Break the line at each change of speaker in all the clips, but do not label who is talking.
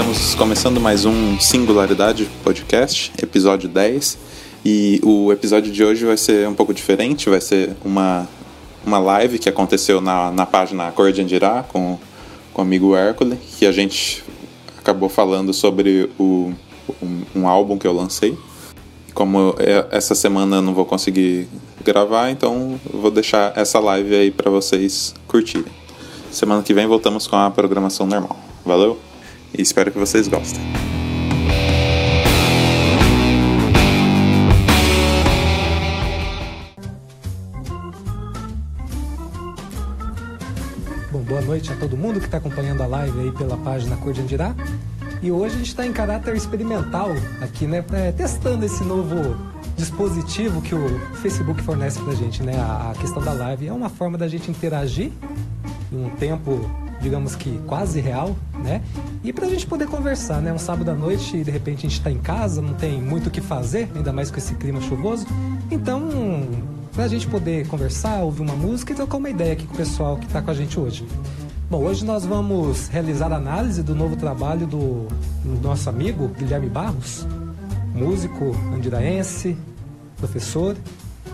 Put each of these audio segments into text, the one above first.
Estamos começando mais um Singularidade Podcast, episódio 10. E o episódio de hoje vai ser um pouco diferente, vai ser uma, uma live que aconteceu na, na página Cor de Andirá com, com o amigo Hércules, que a gente acabou falando sobre o, um, um álbum que eu lancei. Como é, essa semana eu não vou conseguir gravar, então eu vou deixar essa live aí para vocês curtirem. Semana que vem voltamos com a programação normal. Valeu e espero que vocês gostem.
Bom, boa noite a todo mundo que está acompanhando a live aí pela página Cor de Andirá. E hoje a gente está em caráter experimental aqui, né? É, testando esse novo dispositivo que o Facebook fornece pra gente, né? A, a questão da live é uma forma da gente interagir em um tempo, digamos que quase real, né? E pra gente poder conversar, né? Um sábado à noite e de repente a gente tá em casa, não tem muito o que fazer, ainda mais com esse clima chuvoso. Então, pra gente poder conversar, ouvir uma música e trocar uma ideia aqui com o pessoal que tá com a gente hoje. Bom, hoje nós vamos realizar a análise do novo trabalho do, do nosso amigo Guilherme Barros, músico andiraense, professor,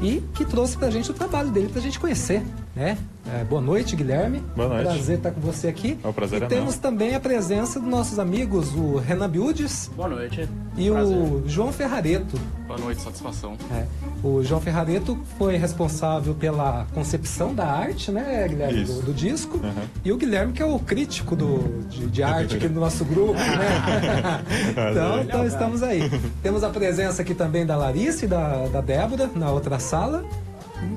e que trouxe pra gente o trabalho dele pra gente conhecer, né? É, boa noite, Guilherme.
Boa noite.
Prazer estar com você aqui.
É um prazer
e
é
temos
nosso.
também a presença dos nossos amigos, o Renan Biudes
Boa noite.
e
Prazer.
o João Ferrareto.
Boa noite, satisfação.
É, o João Ferrareto foi responsável pela concepção da arte, né, Guilherme,
Isso.
do, do disco.
Uhum.
E o Guilherme, que é o crítico do, de, de arte aqui do nosso grupo, né? então, então estamos aí. Temos a presença aqui também da Larissa e da, da Débora na outra sala,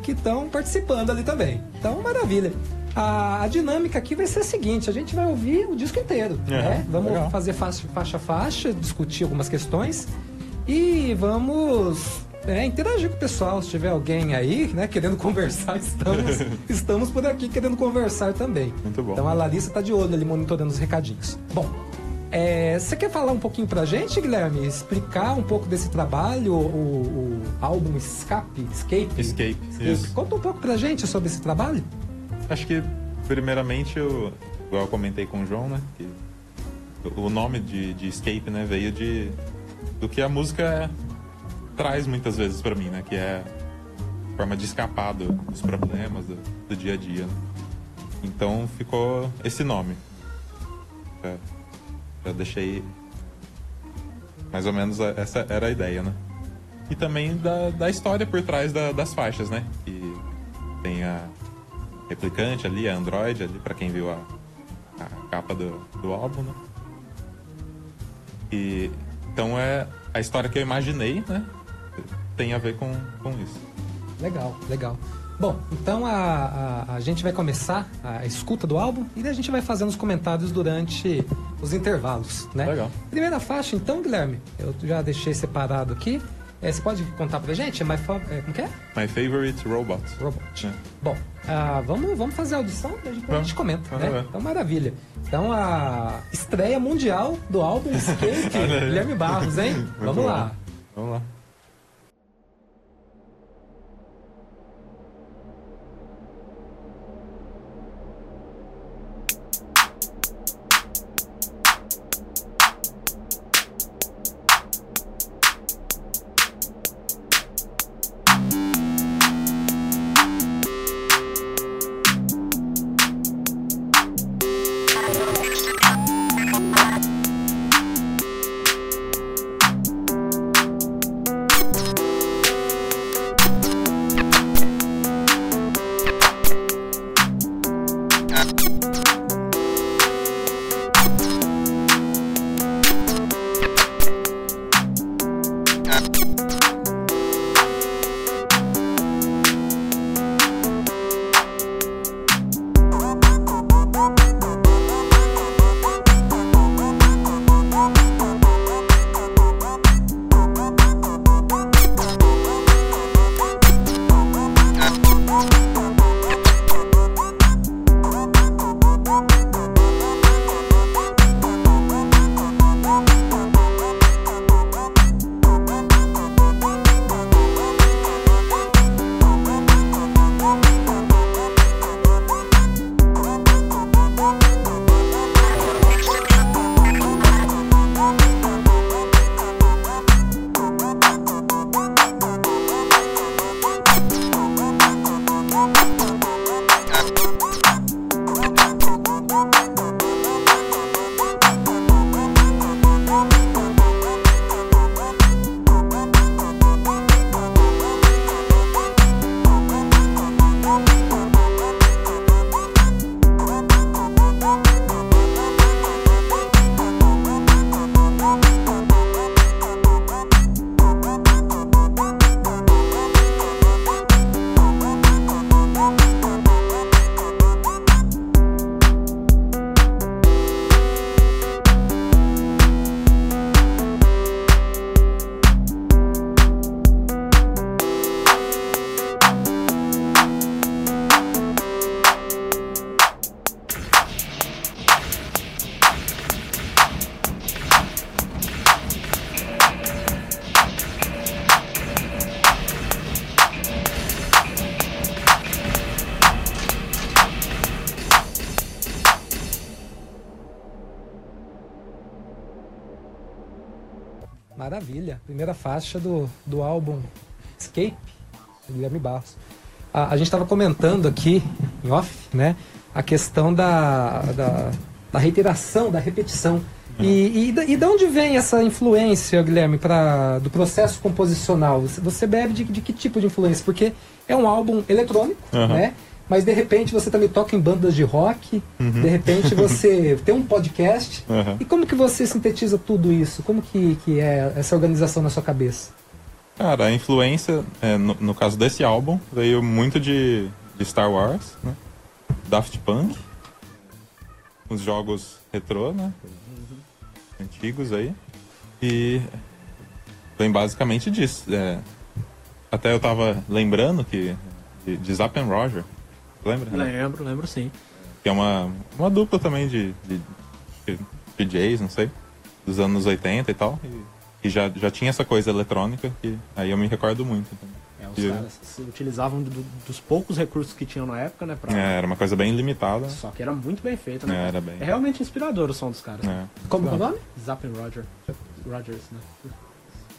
que estão participando ali também. Então, maravilha. A, a dinâmica aqui vai ser a seguinte: a gente vai ouvir o disco inteiro.
Uhum,
né? Vamos
legal.
fazer faixa faixa a faixa, discutir algumas questões e vamos é, interagir com o pessoal. Se tiver alguém aí, né, querendo conversar, estamos, estamos por aqui querendo conversar também.
Muito bom.
Então a Larissa tá de olho ali monitorando os recadinhos. Bom, é, você quer falar um pouquinho pra gente, Guilherme? Explicar um pouco desse trabalho, o, o álbum Escape? Escape?
Escape, isso.
Conta um pouco pra gente sobre esse trabalho.
Acho que, primeiramente, eu, igual eu comentei com o João, né? Que o nome de, de Escape, né? Veio de do que a música traz muitas vezes pra mim, né? Que é forma de escapar do- dos problemas do, do dia a dia. né? Então ficou esse nome. Já, já deixei mais ou menos essa era a ideia, né? E também da, da história por trás da- das faixas, né? Que tem a replicante ali, a Android ali, pra quem viu a, a capa do, do álbum, né? E então é a história que eu imaginei, né? Tem a ver com, com isso.
Legal, legal. Bom, então a, a, a gente vai começar a escuta do álbum e a gente vai fazendo os comentários durante os intervalos, né?
Legal.
Primeira faixa, então, Guilherme, eu já deixei separado aqui. É, você pode contar pra gente? É My é, como que é?
My favorite robot.
Robot.
É.
Bom, ah, vamos, vamos fazer a audição e a gente, a
Vamos.
gente comenta,
Vamos
né? Então, maravilha. Então, a estreia mundial do álbum
aí.
Guilherme Barros, hein?
Muito
vamos
bom.
lá.
Vamos lá.
Primeira faixa do, do álbum Escape, do Guilherme Barros. A, a gente estava comentando aqui, em off, né? A questão da, da, da reiteração, da repetição. E, e, e de onde vem essa influência, Guilherme, pra, do processo composicional? Você, você bebe de, de que tipo de influência? Porque é um álbum eletrônico,
Uhum.
né? Mas de repente você também toca em bandas de rock, de repente você tem um podcast.
Uhum.
E como que você sintetiza tudo isso? Como que, que é essa organização na sua cabeça?
Cara, a influência, é, no, no caso desse álbum, veio muito de, de Star Wars, né? Daft Punk, os jogos retrô, né? Antigos aí. E vem basicamente disso. é. até eu tava lembrando que de, de Zapp and Roger. Lembra? Renato?
Lembro, lembro sim.
Que é uma, uma dupla também de, de, de DJs, não sei, dos anos 80 e tal. E, e já, já tinha essa coisa eletrônica que aí eu me recordo muito.
É, os
E-
caras se utilizavam do- dos poucos recursos que tinham na época, né? Pra...
É, era uma coisa bem limitada.
Só que era muito bem feito, né?
É, era bem.
É realmente inspirador o som dos caras.
É,
Como que é o nome?
Zapp and Roger. Rogers, né?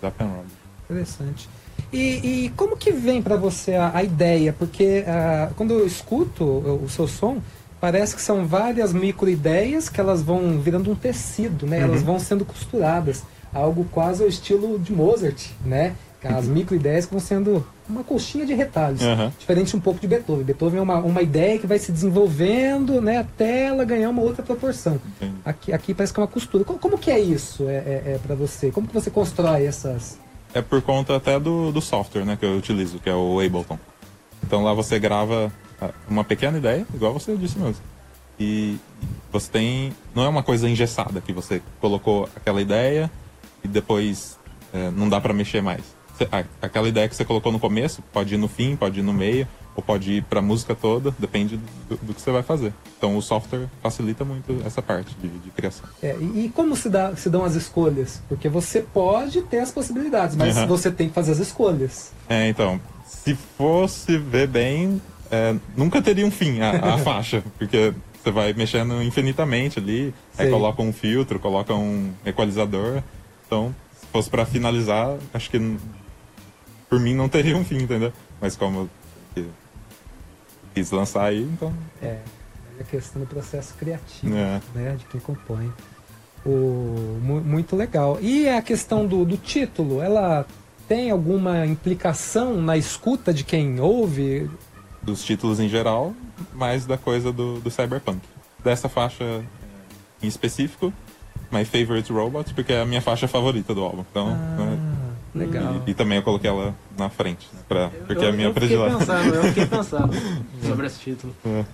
Zapp and Roger.
Interessante. E, e como que vem pra você a, a ideia? Porque ah, quando eu escuto o, o seu som, parece que são várias micro-ideias que elas vão virando um tecido, né? Elas vão sendo costuradas. Algo quase ao estilo de Mozart, né? As micro-ideias que vão sendo uma colchinha de retalhos.
Aham.
Diferente um pouco de Beethoven. Beethoven é uma, uma ideia que vai se desenvolvendo né, até ela ganhar uma outra proporção.
Entendi.
Aqui, aqui parece que é uma costura. Como, como que é isso é, é, é para você? Como que você constrói essas...
É por conta até do, do software né, que eu utilizo, que é o Ableton. Então lá você grava ah, uma pequena ideia, igual você disse mesmo. E você tem. Não é uma coisa engessada que você colocou aquela ideia e depois eh, não dá pra mexer mais. Aquela ideia que você colocou no começo pode ir no fim, pode ir no meio, ou pode ir pra música toda, depende do, do que você vai fazer. Então o software facilita muito essa parte de, de criação.
É, e, e como se, dá, se dão as escolhas? Porque você pode ter as possibilidades, mas
Uhum.
você tem que fazer as escolhas.
É, então, se fosse ver bem, é, nunca teria um fim a, a faixa, porque você vai mexendo infinitamente ali, aí
Sei.
coloca um filtro, coloca um equalizador. Então, se fosse pra finalizar, acho que por mim não teria um fim, entendeu? Mas como quis lançar aí, então.
É, é a questão do processo criativo,
É.
né, de quem compõe. O, mu- muito legal. E a questão do, do título, ela tem alguma implicação na escuta de quem ouve?
Dos títulos em geral, mais da coisa do, do cyberpunk. Dessa faixa em específico, My Favorite Robot, porque é a minha faixa favorita do álbum. Então, né,
Ah, legal.
E, e também eu coloquei ela na frente, né, pra, porque
eu,
é a minha
eu
predileta.
pensando, eu fiquei pensando sobre esse título.
É.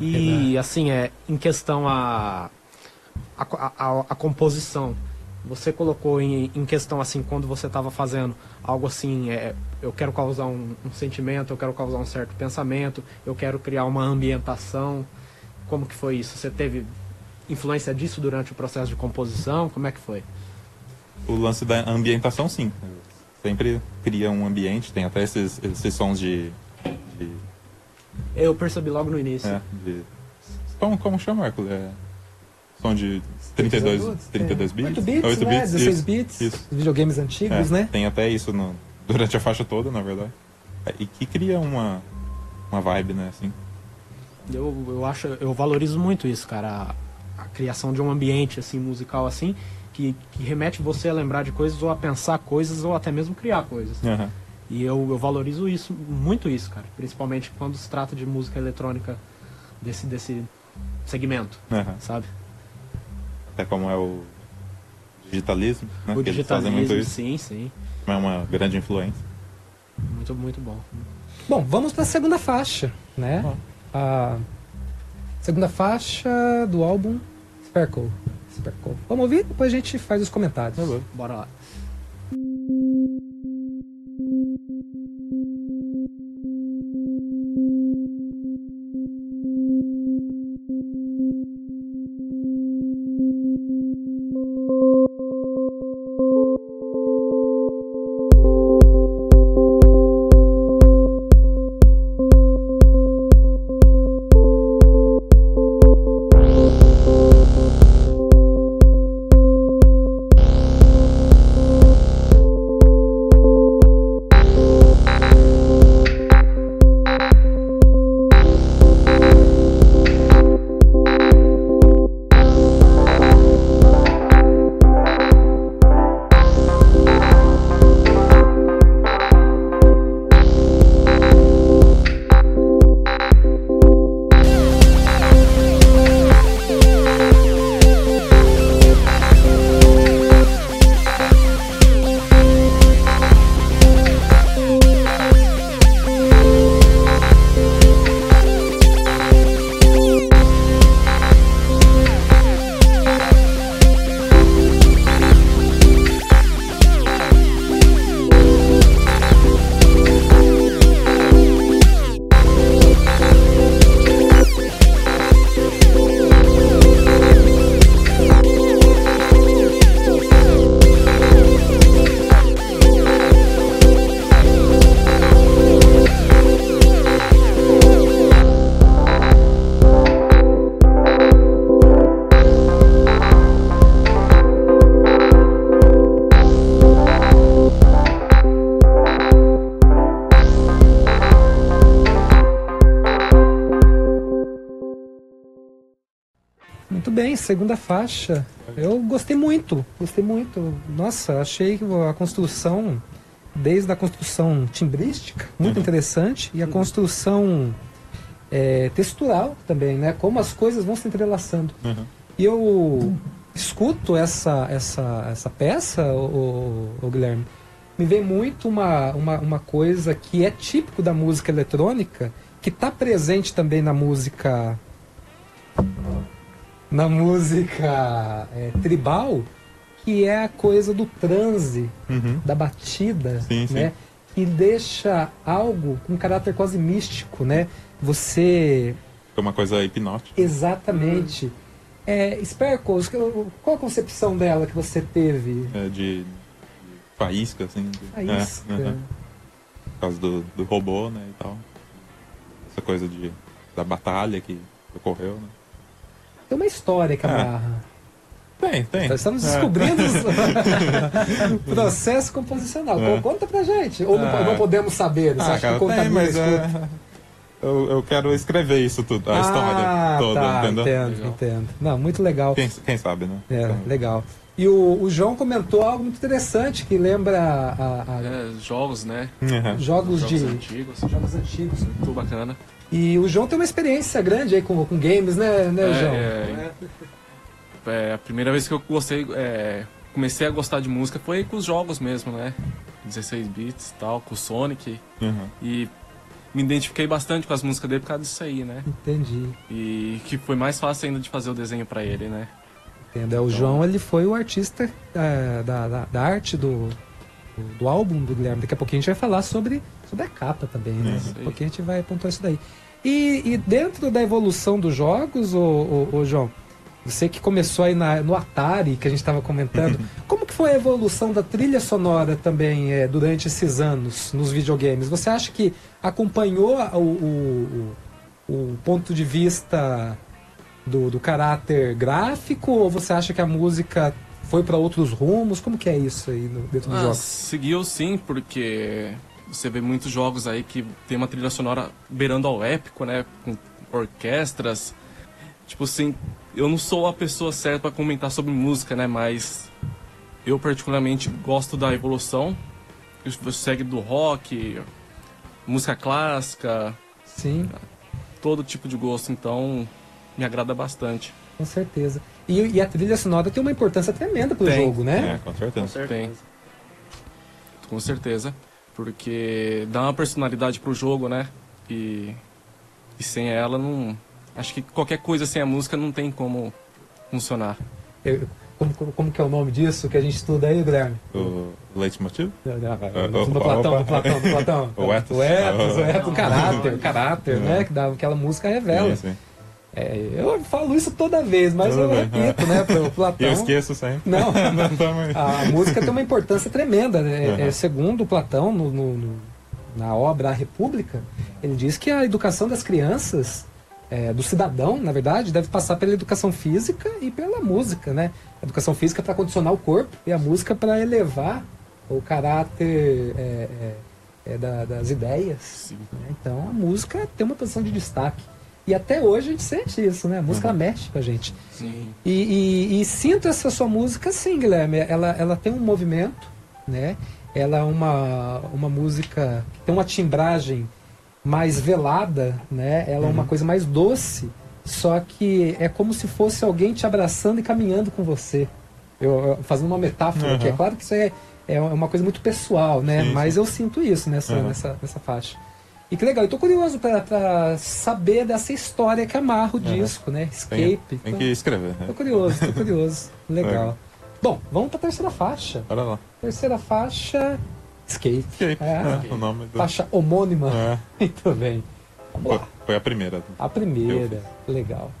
E assim, é, em questão a, a, a, a composição, você colocou em, em questão assim, quando você estava fazendo algo assim, é, eu quero causar um, um sentimento, eu quero causar um certo pensamento, eu quero criar uma ambientação. Como que foi isso? Você teve influência disso durante o processo de composição? Como é que foi?
O lance da ambientação, sim. Sempre cria um ambiente, tem até esses, esses sons de. de,
Eu percebi logo no início.
é, de- como, como chama, Hércules? É, som de 32, 32 bits?
8 bits,
8
né? 16
isso,
bits.
isso.
Videogames antigos,
É,
né?
Tem até isso no- durante a faixa toda, na verdade. É, E que cria uma, uma vibe, né? Assim.
Eu, eu acho, eu valorizo muito isso, cara. A, a criação de um ambiente assim musical assim que, que remete você a lembrar de coisas ou a pensar coisas ou até mesmo criar coisas.
Aham.
E eu, eu valorizo isso, muito isso, cara. Principalmente quando se trata de música eletrônica desse, desse segmento,
aham.
sabe?
Até como é o digitalismo, né?
o
que fazem muito
digitalismo,
isso.
sim, sim.
É uma grande influência.
Muito, muito bom.
Bom, vamos para a segunda faixa, né? A segunda faixa do álbum Sparkle. Vamos ouvir? Depois a gente faz os comentários.
Bora lá.
Segunda faixa. Eu gostei muito, gostei muito. Nossa, achei a construção, desde a construção timbrística, muito
Uhum.
interessante, e a construção é, textural também, né? Como as coisas vão se entrelaçando.
Uhum.
E eu escuto essa, essa, essa peça, o, Guilherme, me vem muito uma, uma, uma coisa que é típico da música eletrônica, que está presente também na música na música é, tribal, que é a coisa do transe,
Uhum.
da batida,
Sim, sim.
né? Que deixa algo com caráter quase místico, né? Você
É uma coisa hipnótica.
Exatamente. É, Sparkles, que- qual a concepção dela que você teve?
é, de, faísca, assim.
Faísca.
É, uhum. Por causa do, do robô, né, e tal. Essa coisa de, da batalha que ocorreu, né.
Tem uma história que
É.
amarra.
Tem, tem.
Nós estamos
É.
descobrindo o processo composicional.
É.
Conta pra gente. Ou não,
Ah.
não podemos saber? Você
Ah,
acha
cara,
que
tem, mas é, eu, eu quero escrever isso tudo, a
ah,
história toda,
tá,
entendeu?
Entendo,
Legal.
entendo. Não, muito legal.
Quem, quem sabe, né?
É,
Então,
legal. E o, o João comentou algo muito interessante que lembra a- a-
É, jogos, né?
uhum.
jogos,
Jogos
de
antigos.
jogos antigos.
Muito bacana.
E o João tem uma experiência grande aí com, com games, né, né João?
É, é, a primeira vez que eu gostei, é, comecei a gostar de música foi com os jogos mesmo, né? 16 bits e tal, com o Sonic.
Uhum.
E me identifiquei bastante com as músicas dele por causa disso aí, né?
Entendi.
E que foi mais fácil ainda de fazer o desenho pra ele, né?
Entendo. É, O João ele foi o artista é, da, da, da arte do, do, do álbum do Guilherme. Daqui a pouquinho a gente vai falar sobre, sobre a capa também, né?
Isso
Daqui a gente vai pontuar isso daí. E, e dentro da evolução dos jogos, ô, ô, ô, João, você que começou aí na- no Atari, que a gente estava comentando, como que foi a evolução da trilha sonora também é, durante esses anos nos videogames? Você acha que acompanhou o, o, o, ponto de vista do, do caráter gráfico ou você acha que a música foi para outros rumos? Como que é isso aí no, dentro dos
Ah,
jogos?
seguiu sim, porque você vê muitos jogos aí que tem uma trilha sonora beirando ao épico, né? Com orquestras. Tipo assim, eu não sou a pessoa certa para comentar sobre música, né? Mas eu particularmente gosto da evolução. que Segue do rock, música clássica,
Sim,
todo tipo de gosto. Então, me agrada bastante.
com certeza. E, e a trilha sonora tem uma importância tremenda pro
Tem.
jogo, né?
É, com certeza.
Tem. Com certeza. Porque dá uma personalidade pro jogo, né? E, e sem ela não. Acho que qualquer coisa sem a música não tem como funcionar.
Eu- como, como, como que é o nome disso que a gente estuda aí, Guilherme?
O leitmotiv?
No
opa,
Platão,
opa.
no Platão, no Platão.
O ethos.
O ethos, o
Ah.
ethos, o caráter, o caráter, né? Que dá, aquela música revela.
Sim, sim.
É, eu falo isso toda vez, mas
Toda
eu
vez,
repito, né? Pro Platão.
Eu esqueço sempre.
Não, a música tem uma importância tremenda. Né? É,
Uhum.
segundo Platão, no, no- na obra A República, ele diz que a educação das crianças, é, do cidadão, na verdade, deve passar pela educação física e pela música. Né? A educação física para condicionar o corpo e a música para elevar o caráter é, é, é, da- das ideias. Né? Então a música tem uma posição de destaque. E até hoje a gente sente isso, né? A música ela mexe com a gente.
Sim.
E, e, e sinto essa sua música sim, Guilherme. Ela, ela tem um movimento, né? Ela é uma, uma música que tem uma timbragem mais velada, né? Ela é uma coisa mais doce, só que é como se fosse alguém te abraçando e caminhando com você. Eu, eu- fazendo uma metáfora aqui, é
Uhum.
claro que isso é, é uma coisa muito pessoal, né?
Sim,
Mas eu sinto isso nessa,
Uhum.
nessa, nessa faixa. E que legal, eu tô curioso pra, pra saber dessa história que amarra o
Uhum.
disco, né?
Tem,
Escape.
tem
Então-
que escrever.
Tô
Né?
curioso, tô curioso. Legal. Bom, vamos pra terceira faixa.
Olha lá.
Terceira faixa, Escape.
Escape.
É.
É, o nome do.
Faixa homônima.
É,
Muito bem. Vamos
foi,
lá.
foi a primeira.
A primeira. Legal.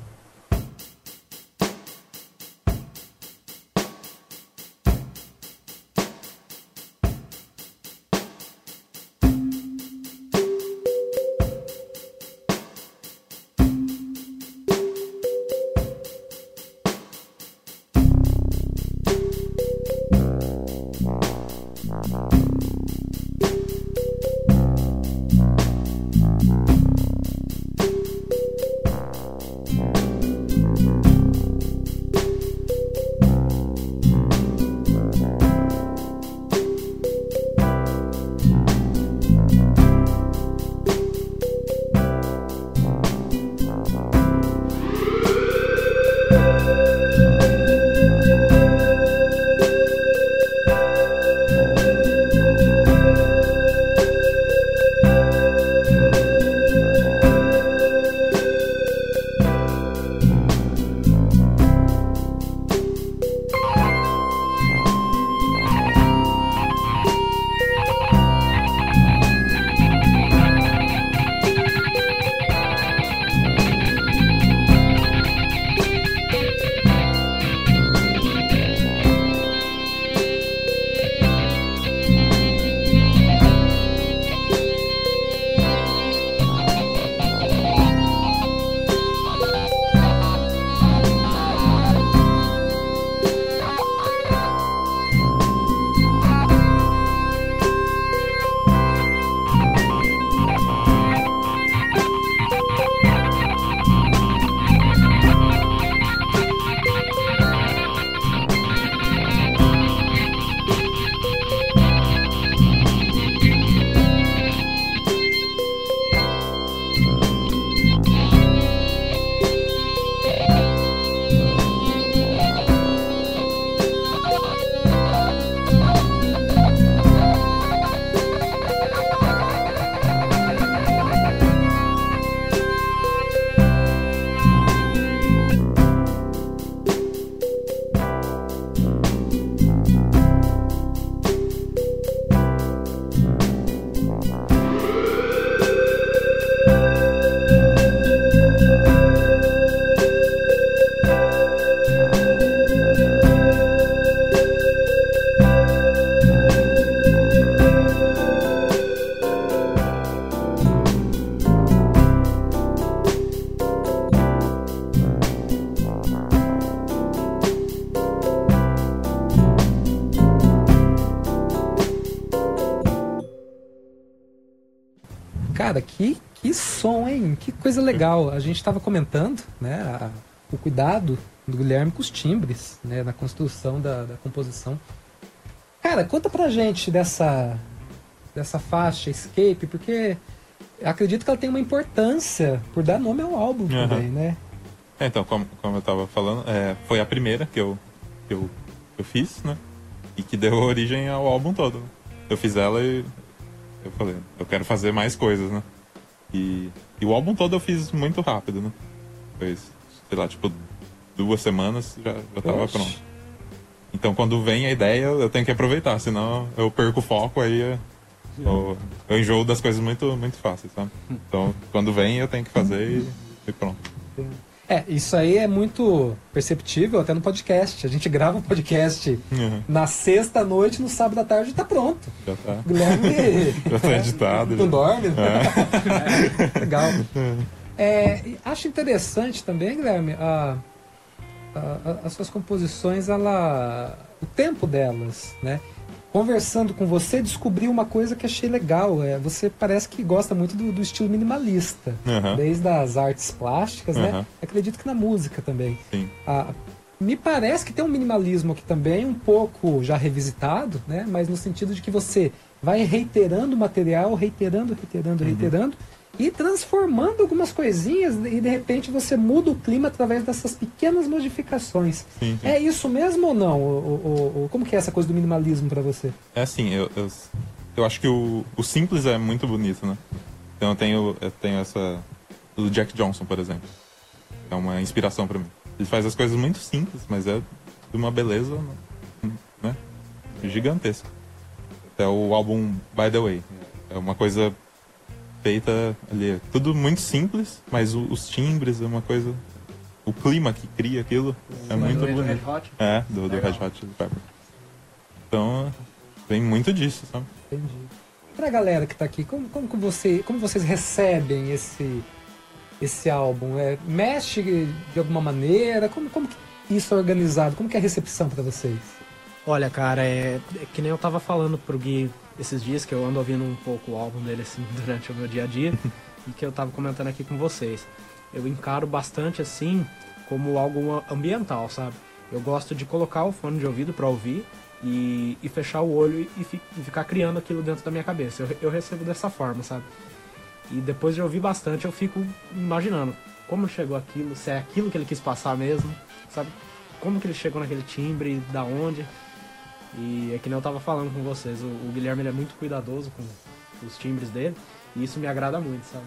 Coisa legal. A gente estava comentando, né? a- o cuidado do Guilherme com os timbres, né? Na construção da, da composição. Cara, conta pra gente dessa, dessa faixa Escape, porque acredito que ela tem uma importância por dar nome ao álbum
Aham.
também, né?
É, então, como, como eu tava falando, é, foi a primeira que eu, que eu, eu fiz, né? E que deu origem ao álbum todo. Eu fiz ela e eu falei, eu quero fazer mais coisas, né? E, e o álbum todo eu fiz muito rápido, né? Foi, sei lá, tipo, duas semanas já, já tava
Oxe.
pronto. Então quando vem a ideia, eu tenho que aproveitar, senão eu perco o foco aí. Eu, eu enjoo das coisas muito, muito fáceis, sabe? Então quando vem eu tenho que fazer e, e pronto.
É, isso aí é muito perceptível até no podcast. A gente grava um podcast
Uhum.
na sexta noite, no sábado à tarde tá pronto.
Já tá.
Guilherme
Já tá editado.
não
já.
dorme. né? Legal. É, e acho interessante também, Guilherme, a, a- a- as suas composições, ela, o tempo delas, né? Conversando com você, descobri uma coisa que achei legal. É, você parece que gosta muito do, do estilo minimalista,
Aham.
desde as artes plásticas, né?
Aham.
Acredito que na música também. Ah, me parece que tem um minimalismo aqui também, um pouco já revisitado, né? Mas no sentido de que você vai reiterando o material, reiterando, reiterando, reiterando e transformando algumas coisinhas e de repente você muda o clima através dessas pequenas modificações.
Sim, sim.
É isso mesmo ou não? O- o- o- como que é essa coisa do minimalismo para você?
É assim, eu, eu, eu acho que o, o simples é muito bonito, né? Então eu tenho, eu tenho essa. Do Jack Johnson, por exemplo. É uma inspiração pra mim. Ele faz as coisas muito simples, mas é de uma beleza né? gigantesca. Até o álbum By the Way. É uma coisa feita ali. Tudo muito simples, mas o- os timbres é uma coisa. O clima que cria aquilo é muito
do Red
bonito.
Hot?
É, do, do. Red Hot Chili Peppers. Então, vem muito disso, sabe?
Entendi. Pra galera que tá aqui, como, como, que você, como vocês recebem esse, esse álbum? É, mexe de alguma maneira? Como, como que isso é organizado? Como que é a recepção pra vocês?
Olha, cara, é, é que nem eu tava falando pro Gui esses dias, que eu ando ouvindo um pouco o álbum dele assim durante o meu dia a dia, e que eu tava comentando aqui com vocês. Eu encaro bastante assim como algo ambiental, sabe? Eu gosto de colocar o fone de ouvido pra ouvir e, e fechar o olho e, fi- e ficar criando aquilo dentro da minha cabeça. Eu, eu recebo dessa forma, sabe? E depois de ouvir bastante, eu fico imaginando como chegou aquilo, se é aquilo que ele quis passar mesmo, sabe? Como que ele chegou naquele timbre, da onde. E é que nem eu tava falando com vocês, o, o Guilherme é muito cuidadoso com os timbres dele, e isso me agrada muito, sabe?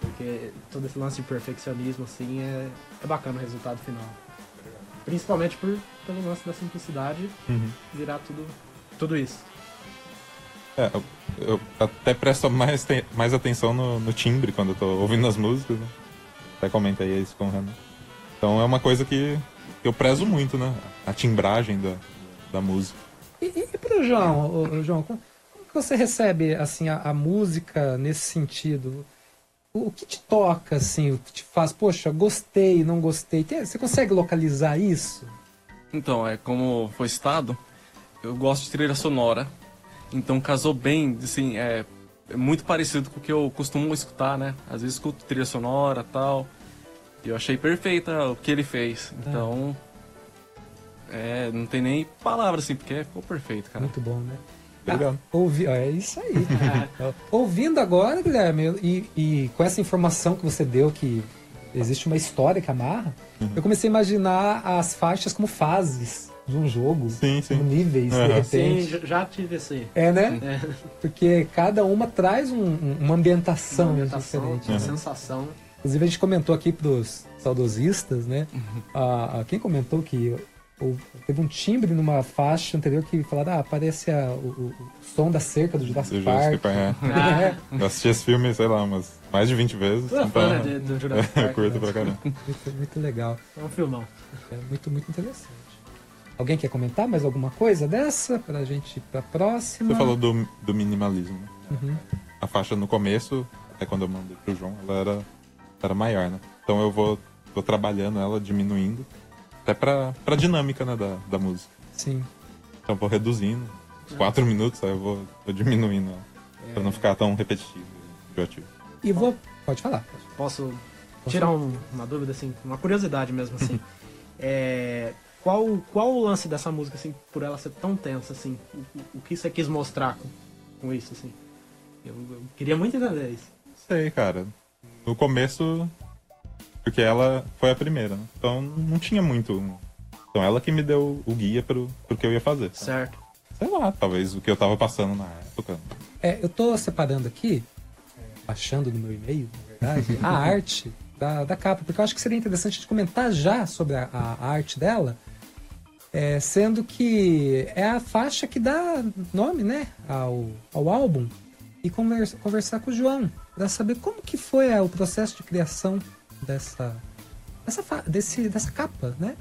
Porque todo esse lance de perfeccionismo, assim, é, é bacana o resultado final. Principalmente por, pelo lance da simplicidade virar tudo, tudo isso.
É, eu, eu até presto mais, te- mais atenção no, no timbre quando eu tô ouvindo as músicas, né? Até comentei isso com o Renan. Então é uma coisa que eu prezo muito, né? A timbragem da, da música.
E, e, e pro João, ô, ô, João, como, como que você recebe assim a, a música nesse sentido? O, o que te toca, assim, o que te faz, poxa, gostei, não gostei? Tem- você consegue localizar isso?
Então, é como foi citado, eu gosto de trilha sonora. Então casou bem, assim, é, é muito parecido com o que eu costumo escutar, né? Às vezes escuto trilha sonora tal. E eu achei perfeita o que ele fez. Então. É, não tem nem palavra assim, porque ficou perfeito, cara.
Muito bom, né?
Obrigado.
Ah, ouvi, ó, é isso aí. Ouvindo agora, Guilherme, e, e com essa informação que você deu que existe uma história que amarra,
Uhum.
eu comecei a imaginar as faixas como fases de um jogo,
Sim, sim.
como níveis, de
Aham.
repente.
Sim, já tive esse.
É, né?
É,
Porque cada uma traz um- um- uma ambientação,
uma ambientação,
diferente.
uma
né?
sensação.
Inclusive a gente comentou aqui pros saudosistas, né?
Uhum.
Ah, ah, quem comentou que o- teve um timbre numa faixa anterior que falava, ah, parece a- o, o- som da cerca do Jurassic
Do
Park.
Jurassic Park, é.
É,
Eu assisti esse filme, sei lá, umas mais de 20 vezes.
Fã né, de- do Jurassic
eu
Park?
curto pra caramba.
muito, muito legal.
É um filmão.
É muito, muito interessante. Alguém quer comentar mais alguma coisa dessa pra gente ir pra próxima?
Você falou do, do minimalismo. né?
Uhum.
A faixa no começo, até quando eu mandei pro João, ela era, era maior, né? Então eu vou, vou trabalhando ela, diminuindo, até pra, pra dinâmica né, da, da música.
Sim.
Então eu vou reduzindo, 4 minutos, aí eu vou, vou diminuindo ela, pra não ficar tão repetitivo, enjoativo.
E vou. Pode falar.
Posso tirar um- uma dúvida, assim, uma curiosidade mesmo, assim. É, qual, qual o lance dessa música, assim, por ela ser tão tensa, assim? O, o- o que você quis mostrar com, com isso, assim? Eu, eu queria muito entender isso.
sei, cara. No começo, porque ela foi a primeira, né? Então não tinha muito. Então ela que me deu o guia pro, pro que eu ia fazer. sabe?
Certo.
Sei lá, talvez o que eu tava passando na época.
É, eu tô separando aqui, baixando no meu e-mail, na verdade, a arte da, da capa, porque eu acho que seria interessante a gente comentar já sobre a, a- a arte dela, é, sendo que é a faixa que dá nome, né, ao, ao álbum, e conversa- conversar com o João, para saber como que foi é, o processo de criação dessa, dessa, desse, dessa capa, né?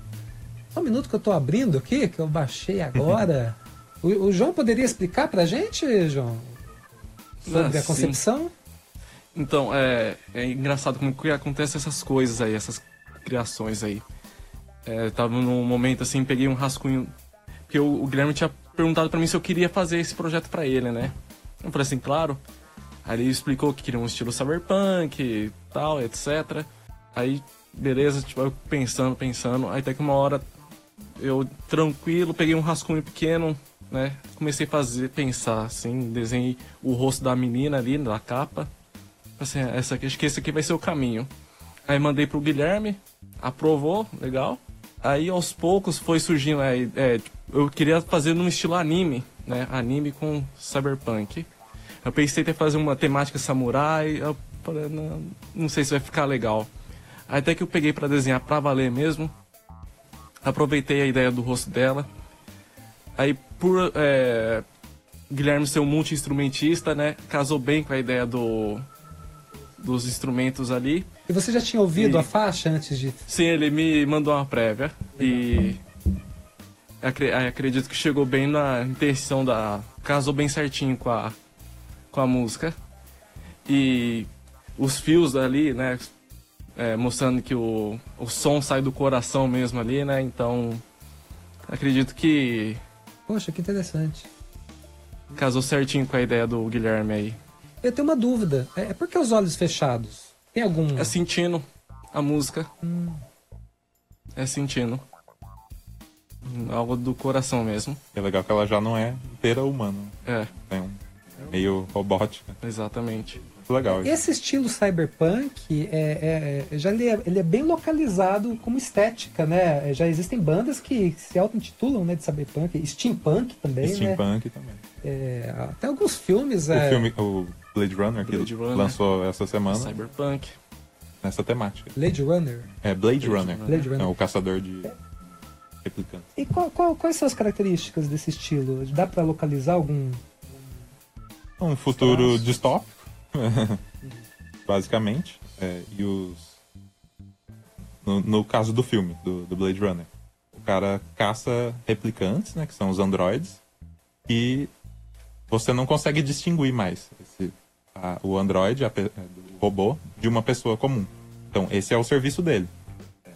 Só um minuto que eu tô abrindo aqui, que eu baixei agora. o, o João poderia explicar pra gente, João? Sobre
Ah,
a
sim.
concepção?
Então, é, é engraçado como que acontecem essas coisas aí, essas criações aí. É, tava num momento assim, peguei um rascunho. Porque o, o Guilherme tinha perguntado pra mim se eu queria fazer esse projeto pra ele, né? Eu falei assim, claro. Aí ele explicou que queria um estilo cyberpunk e tal, etc. Aí, beleza, tipo, eu pensando, pensando. Aí até que uma hora eu, tranquilo, peguei um rascunho pequeno, né? Comecei a fazer, pensar, assim, desenhei o rosto da menina ali na capa. Assim, essa aqui, acho que esse aqui vai ser o caminho. Aí mandei pro Guilherme, aprovou, legal. Aí aos poucos foi surgindo, é, é, eu queria fazer num estilo anime, né? Anime com cyberpunk. Eu pensei em fazer uma temática samurai, eu falei, não, não sei se vai ficar legal. Até que eu peguei pra desenhar pra valer mesmo. Aproveitei a ideia do rosto dela. Aí por é, Guilherme ser um multi-instrumentista, né? Casou bem com a ideia do, dos instrumentos ali.
E você já tinha ouvido
E-
a faixa antes de.
Sim, ele me mandou uma prévia e acredito que chegou bem na intenção da casou bem certinho com a com a música e os fios ali, né, é, mostrando que o, o som sai do coração mesmo ali, né? Então acredito que
Poxa, que interessante.
casou certinho com a ideia do Guilherme aí.
Eu tenho uma dúvida. É, é por que os olhos fechados? Tem algum.
É sentindo a música. É sentindo. Algo do coração mesmo.
É legal que ela já não é inteira humana.
É,
Tem um meio robótica.
exatamente.
Muito legal. isso.
Esse estilo cyberpunk é, é- já ele é, ele é bem localizado como estética, né? Já existem bandas que se auto-intitulam né, de cyberpunk, steampunk também, né?
Steampunk também.
É, até alguns filmes.
O
é,
filme, o Blade Runner, que
Blade Runner.
lançou essa semana,
Cyberpunk.
nessa temática.
Blade Runner.
É Blade, Runner.
Blade Runner.
É o caçador de replicantes.
E qual- qual- quais são as características desse estilo? Dá pra localizar algum.
Um futuro distópico, basicamente. É, e os. No, no caso do filme, do, do Blade Runner, o cara caça replicantes, né? Que são os androides. E você não consegue distinguir mais esse- a- o androide, a é, o robô, de uma pessoa comum. Então, esse é o serviço dele. É,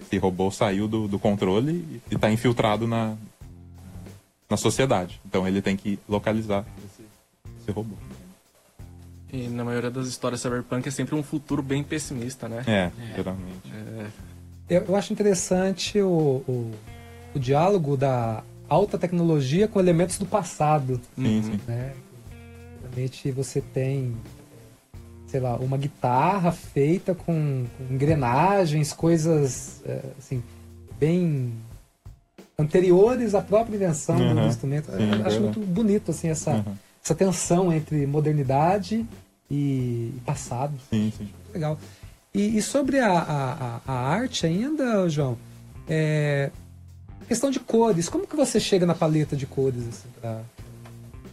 Esse robô saiu do, do controle e está infiltrado na, na sociedade. Então, ele tem que localizar esse, esse robô.
E na maioria das histórias cyberpunk é sempre um futuro bem pessimista, né?
É, geralmente.
Eu, eu acho interessante o, o, o diálogo da alta tecnologia com elementos do passado.
Sim, sim.
né? Realmente você tem, sei lá, uma guitarra feita com, com engrenagens, coisas é, assim, bem anteriores à própria invenção do
Uhum.
instrumento.
Sim,
Eu acho
verdade.
muito bonito assim essa,
Uhum.
essa tensão entre modernidade e passado.
Sim, sim.
Legal. E, e sobre a, a, a- arte ainda, João, é, questão de cores, como que você chega na paleta de cores, assim, pra-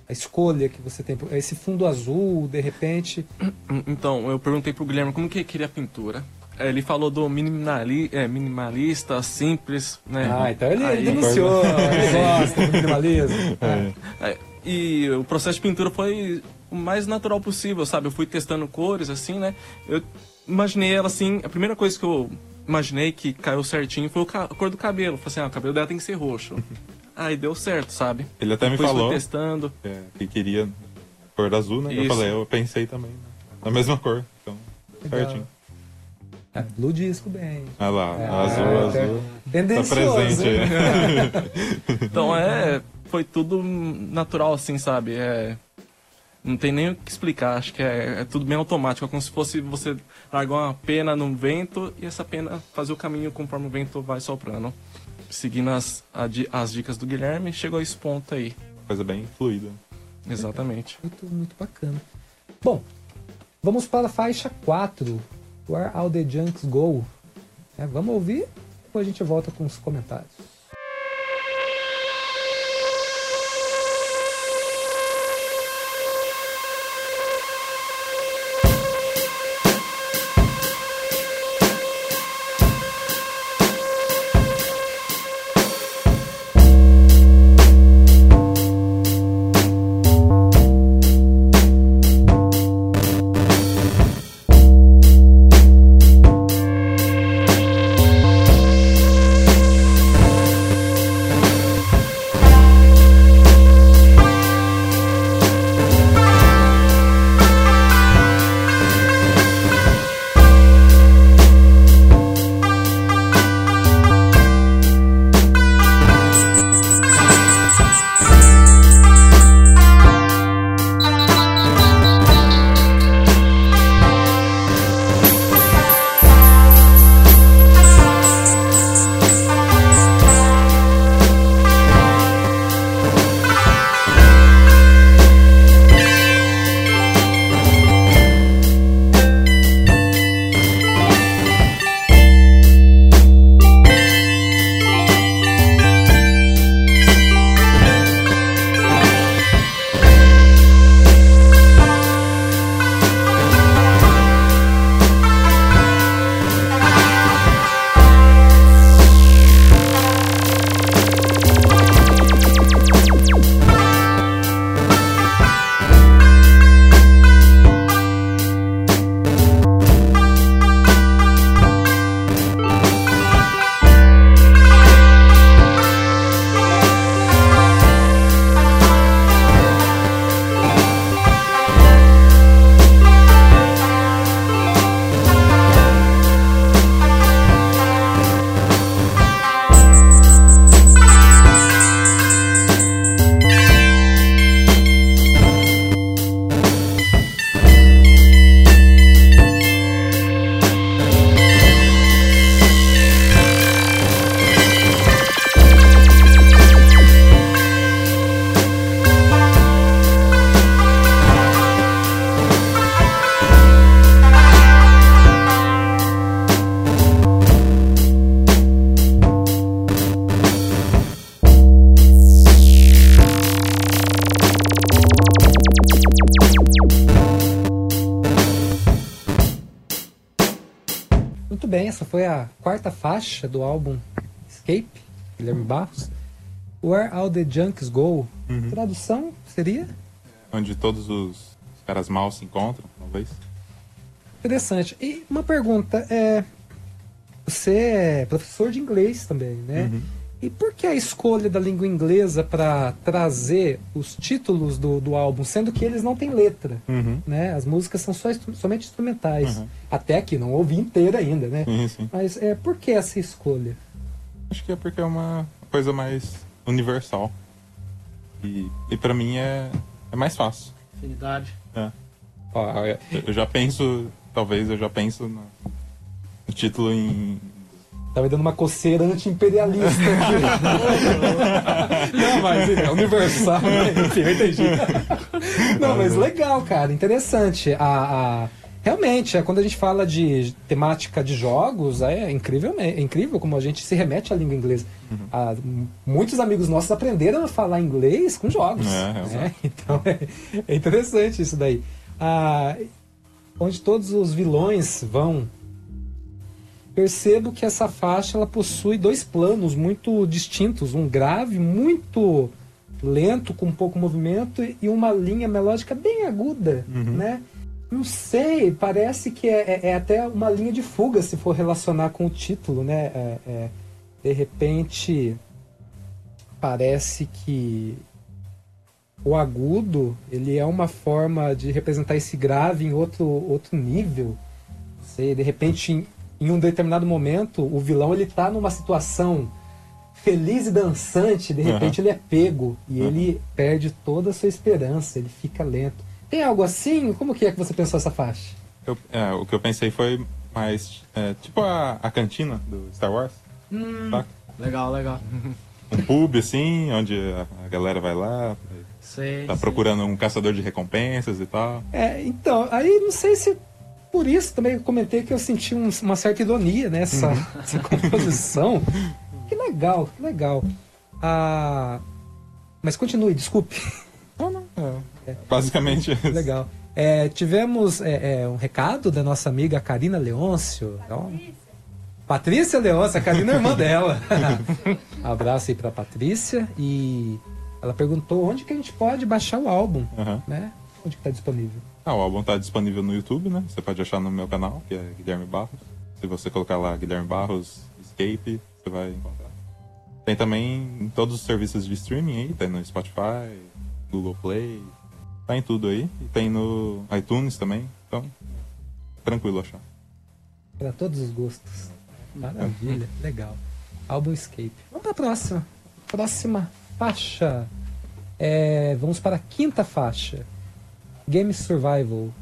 a escolha que você tem, esse fundo azul, de repente,
Então, eu perguntei pro Guilherme como que ele queria a pintura. Aí Ele falou do minimali é, minimalista, simples, né?
então ele,
Aí-
denunciou, ele gosta do minimalismo. É.
É, E o processo de pintura foi o mais natural possível, sabe? Eu fui testando cores, assim, né? Eu imaginei ela assim, a primeira coisa que eu imaginei que caiu certinho foi a cor do cabelo. Falei assim, ah, o cabelo dela tem que ser roxo. Aí deu certo, sabe?
Ele até me
Depois
falou
fui testando.
é, que queria cor azul, né? Eu
Isso.
falei, eu pensei também. né? na mesma cor. Então,
Legal.
certinho.
É, Blue Disco bem.
Olha lá,
É,
azul,
é,
azul. Tá
Tendencioso.
presente
hein?
aí.
Então é. Foi tudo natural, assim, sabe? É. Não tem nem o que explicar, acho que é, é tudo bem automático. É como se fosse você largar uma pena no vento e essa pena fazer o caminho conforme o vento vai soprando. Seguindo as, as dicas do Guilherme, chegou a esse ponto aí.
Coisa bem fluida.
Exatamente.
Muito, muito bacana. Bom, vamos para a faixa 4. Where All the Junks Go. É, vamos ouvir, depois a gente volta com os comentários. Faixa do álbum Escape, Guilherme Barros. Where All the Junks Go. Tradução seria?
Onde todos os caras mal se encontram, talvez.
Interessante. E uma pergunta, é, você é professor de inglês também, né? E por que a escolha da língua inglesa para trazer os títulos do, do álbum, sendo que eles não têm letra,
Uhum.
né? As músicas são só somente instrumentais.
Uhum.
Até aqui, não ouvi inteira ainda, né?
Sim, sim.
Mas é, por que essa escolha?
Acho que é porque é uma coisa mais universal. E, e para mim é, é mais fácil.
Afinidade.
É.
É-
Eu- Eu já penso, talvez eu já penso no, no título em.
Tava dando uma coceira anti-imperialista aqui. Não, mas é universal, né? Enfim, eu entendi. Não, mas legal, cara, interessante. A, a- Realmente, é, quando a gente fala de temática de jogos, é incrível, é incrível como a gente se remete à língua inglesa. Ah, m- muitos amigos nossos aprenderam a falar inglês com jogos.
É,
né? Então é, é interessante isso daí. Ah, onde todos os vilões vão percebo que essa faixa ela possui dois planos muito distintos, um grave muito lento com pouco movimento e uma linha melódica bem aguda, né? Não sei, parece que é, é- é até uma linha de fuga se for relacionar com o título, né? É- é, de repente parece que o agudo, ele é uma forma de representar esse grave em outro, outro nível. Você, de repente, em, um determinado momento, o vilão ele tá numa situação feliz e dançante, de repente
Uhum.
ele é pego e ele perde toda a sua esperança, ele fica lento. Tem algo assim? Como que é que você pensou essa faixa?
Eu- é, o que eu pensei foi mais. é, tipo a, a cantina do Star Wars. saca?
Legal, legal.
Um pub, assim, onde a, a galera vai lá,
Sei,
tá
sei.
procurando um caçador de recompensas e tal.
É, então, aí não sei se por isso também eu comentei que eu senti um- uma certa ironia nessa essa composição. Que legal, que legal. Ah, mas continue, desculpe.
É, basicamente.
Legal. É, tivemos é, é, um recado da nossa amiga Karina Leôncio. Então, Patrícia Leôncio, a Karina é irmã dela. Abraço aí pra Patrícia. E ela perguntou onde que a gente pode baixar o álbum,
Aham.
né? Onde que tá disponível?
Ah, o álbum tá disponível no YouTube, né? Você pode achar no meu canal, que é Guilherme Barros. Se você colocar lá Guilherme Barros Escape, você vai encontrar. Tem também em todos os serviços de streaming aí, tem no Spotify, Google Play, tá em tudo aí. E tem no iTunes também, então tranquilo achar.
Para todos os gostos. Maravilha, legal. Álbum Escape. Vamos para a próxima. Próxima faixa. É, vamos para a quinta faixa. Game Survival.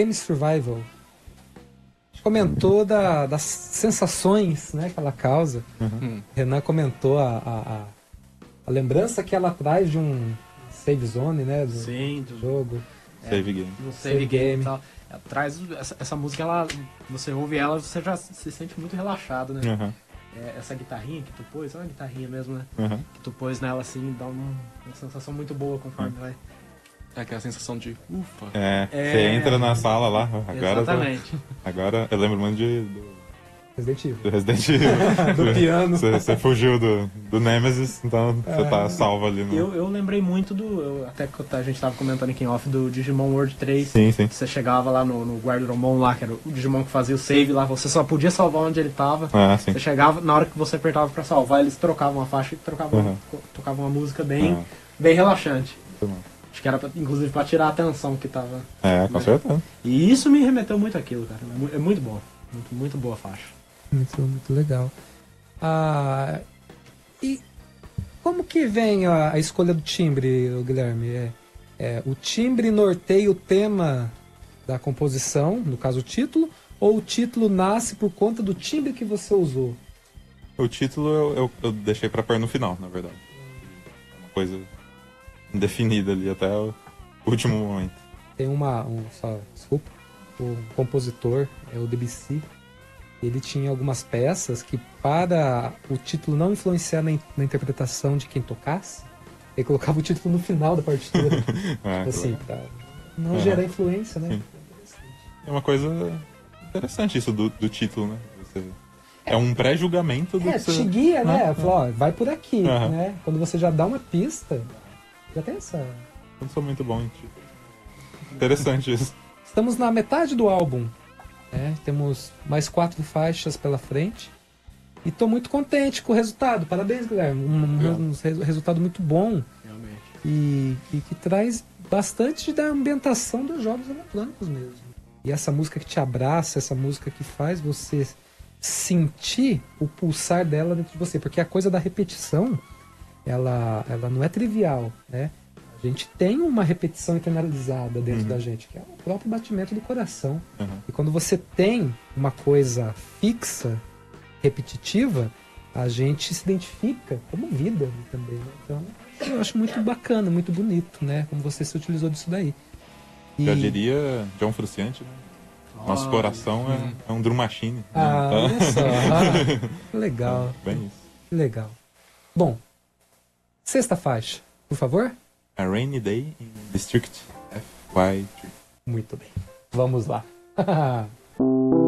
Game Survival. A gente comentou da- das sensações né, que ela causa. Renan comentou a, a, a- a lembrança que ela traz de um save zone, né? Do
Sim, do,
jogo.
Save game.
no
Save
save game
game.
tal. Ela traz essa, essa música, ela, você ouve ela, você já se sente muito relaxado, né?
Aham,
É, essa guitarrinha que tu pôs, é uma guitarrinha mesmo, né?
aham.
Que tu pôs nela assim, dá uma, uma sensação muito boa conforme vai.
É aquela sensação de ufa.
É,
É.
você entra na sala lá, agora,
Exatamente.
agora eu lembro muito de, do
Resident Evil.
do Resident Evil.
Do piano.
Você, você fugiu do, do Nemesis, então você tá salvo ali no.
Eu, eu lembrei muito do. eu- até que a gente tava comentando aqui em off do Digimon World 3.
Sim, sim.
Você chegava lá no, no Guardiamon lá, que era o Digimon que fazia o save lá, você só podia salvar onde ele tava.
Ah, sim.
Você chegava, na hora que você apertava pra salvar, eles trocavam a faixa e trocavam,
Uhum.
tocavam uma música bem,
Ah.
bem relaxante.
Muito bom.
Acho que era pra- inclusive pra tirar a atenção que tava.
É, com certeza.
E isso me remeteu muito àquilo, cara. É É muito bom. Muito, muito boa a faixa.
Muito, muito legal. Ah, e como que vem a, a escolha do timbre, Guilherme? É, é, o timbre norteia o tema da composição, no caso o título, ou o título nasce por conta do timbre que você usou?
O título eu, eu, eu deixei pra pôr no final, na verdade. É uma coisa indefinida ali até o último momento.
Tem uma. Um, só, desculpa. O compositor, é o Debussy. Ele tinha algumas peças que, para o título não influenciar na, in- na interpretação de quem tocasse, ele colocava o título no final da partitura.
É,
assim, pra não
Aham.
gerar influência, né?
É uma coisa interessante isso do, do título, né? Você- é um pré-julgamento do
É,
que você...
te guia, né?
Aham.
Fala, ó, vai por aqui, né? Quando você já dá uma pista, já tem essa.
Eu não sou muito bom em título. Interessante isso.
Estamos na metade do álbum. né? Temos mais quatro faixas pela frente. E tô muito contente com o resultado. Parabéns, Guilherme. Um, um um resultado muito bom
Realmente.
e, e que traz bastante da ambientação dos jogos eletrônicos mesmo. E essa música que te abraça, essa música que faz você sentir o pulsar dela dentro de você. Porque a coisa da repetição, ela, ela não é trivial, né? A gente tem uma repetição internalizada dentro
Uhum.
da gente, que é o próprio batimento do coração.
Uhum.
E quando você tem uma coisa fixa, repetitiva, a gente se identifica como vida também. né? Então, eu acho muito bacana, muito bonito, né? Como você se utilizou disso daí. E-
Já diria John Fruciante, né? Nosso
Ah,
coração é, é um drum machine. né?
Ah,
Então,
olha só. Ah, legal,
Bem isso.
que legal. Bom, sexta faixa, por favor.
A Rainy Day in District FY3.
Muito bem. Vamos lá.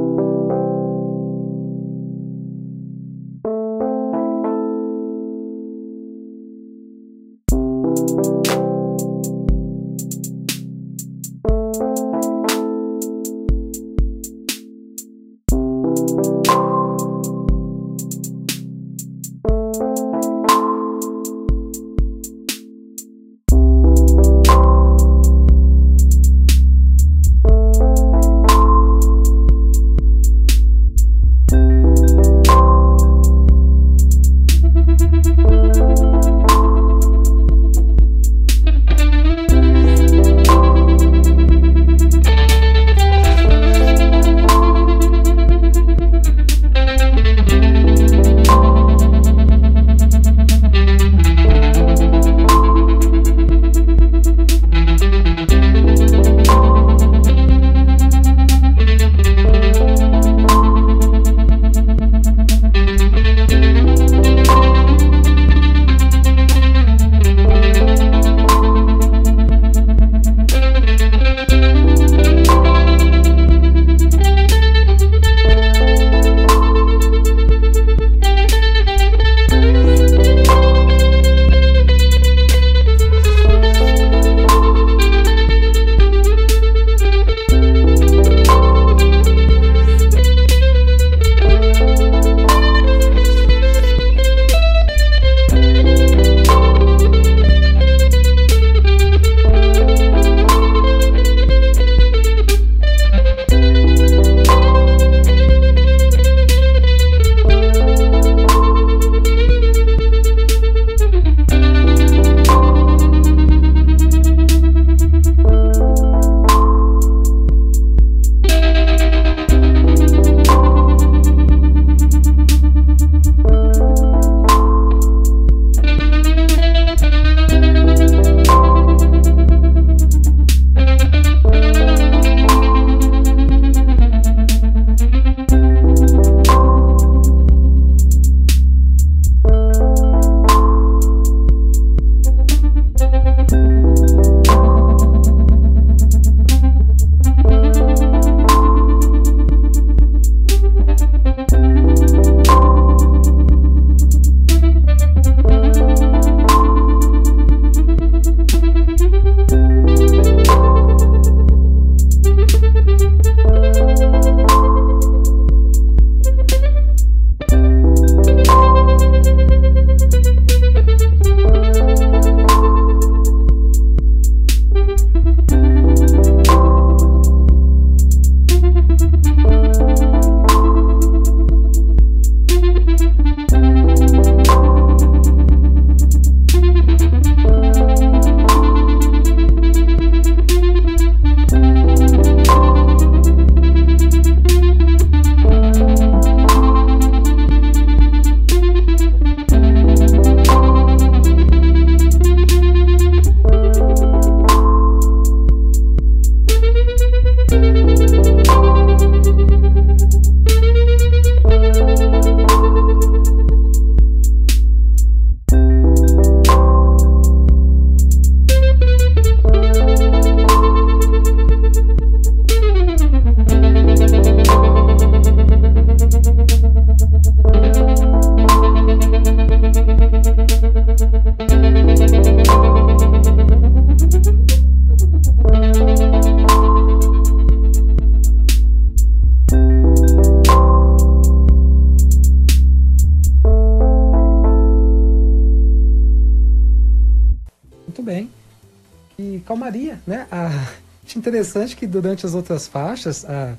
interessante que durante as outras faixas, a,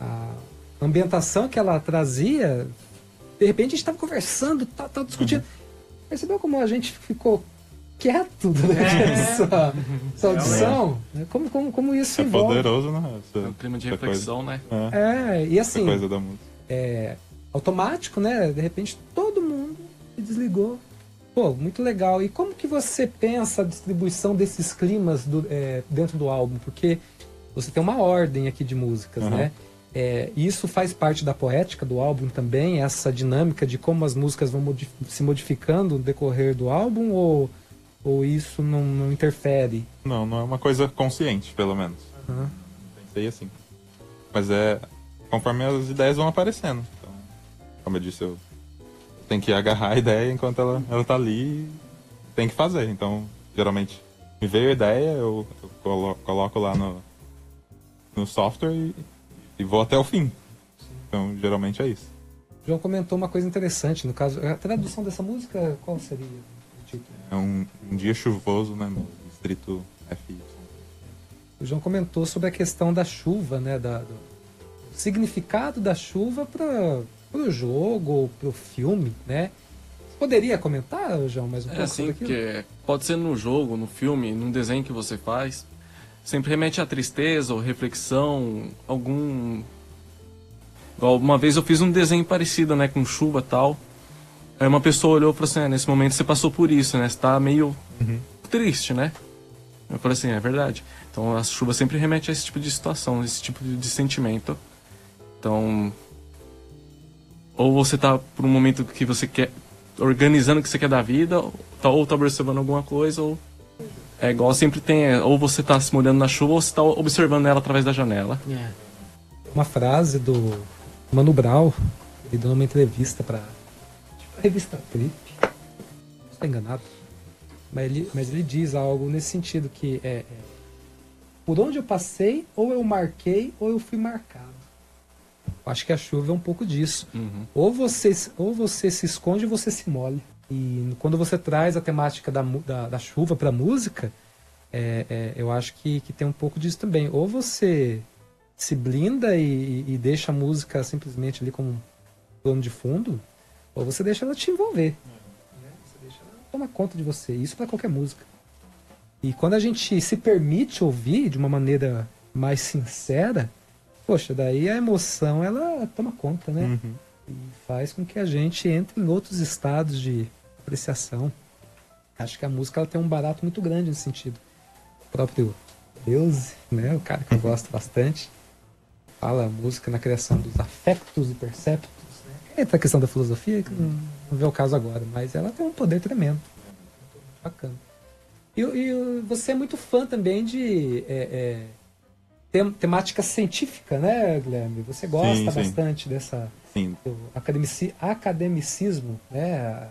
a ambientação que ela trazia, de repente a gente estava conversando, tá, tá discutindo. Uhum. Percebeu como a gente ficou quieto durante é. essa, essa audição? É. Como, como, como isso
é envolve. poderoso, né? Essa,
é um clima de reflexão,
coisa.
né?
É, e assim.
coisa da música.
É, automático, né? De repente todo mundo se desligou. Pô, muito legal. E como que você pensa a distribuição desses climas do, é, dentro do álbum? Porque você tem uma ordem aqui de músicas, uhum. né? É, isso faz parte da poética do álbum também, essa dinâmica de como as músicas vão modif se modificando no decorrer do álbum, ou, ou isso não, não, interfere?
Não, não é uma coisa consciente, pelo menos. Uhum. Pensei assim. Mas é conforme as ideias vão aparecendo. Então, como eu disse, eu tenho que agarrar a ideia enquanto ela, ela tá ali e tem que fazer. Então, geralmente, me veio a ideia, eu, eu coloco, coloco lá no, no software e e vou até o fim. Então, geralmente é isso.
João comentou uma coisa interessante, no caso, a tradução dessa música, qual seria o título?
É um, um dia chuvoso, né, no distrito FY.
O João comentou sobre a questão da chuva, né, da, do significado da chuva para o jogo ou para o filme, né? Poderia comentar, João, mais um
é
pouco
assim, que pode ser no jogo, no filme, num desenho que você faz, sempre remete à tristeza ou reflexão, algum. Uma vez eu fiz um desenho parecido, né, com chuva tal. Aí uma pessoa olhou e falou assim: ah, nesse momento você passou por isso, né? Você tá meio uhum. triste, né? Eu falei assim: é verdade. Então a chuva sempre remete a esse tipo de situação, esse tipo de sentimento. Então. Ou você tá por um momento que você quer. organizando o que você quer da vida, ou tá, ou tá observando alguma coisa, ou é igual sempre tem, é, ou você tá se molhando na chuva ou você tá observando ela através da janela. É.
Uma frase do Mano Brown, ele deu uma entrevista pra, tipo, a revista Trip, não estou enganado, mas ele, mas ele diz algo nesse sentido que é, é por onde eu passei, ou eu marquei, ou eu fui marcado. Acho que a chuva é um pouco disso. Uhum. Ou, você, ou você se esconde ou você se molha. E quando você traz a temática da, da, da chuva para a música, é, é, eu acho que, que tem um pouco disso também. Ou você se blinda e, e deixa a música simplesmente ali como um plano de fundo, ou você deixa ela te envolver. Né? Você deixa ela tomar conta de você. Isso para qualquer música. E quando a gente se permite ouvir de uma maneira mais sincera, poxa, daí a emoção ela toma conta, né? Uhum. E faz com que a gente entre em outros estados de apreciação. Acho que a música ela tem um barato muito grande nesse sentido. O próprio Deus, né, o cara que eu gosto bastante, fala a música na criação dos afectos e perceptos. Né? Entra a questão da filosofia, que não, não vê o caso agora, mas ela tem um poder tremendo. Bacana. E, e você é muito fã também de é, é, tem, temática científica, né, Guilherme? Você gosta sim, sim. bastante dessa
sim.
academici, academicismo, né?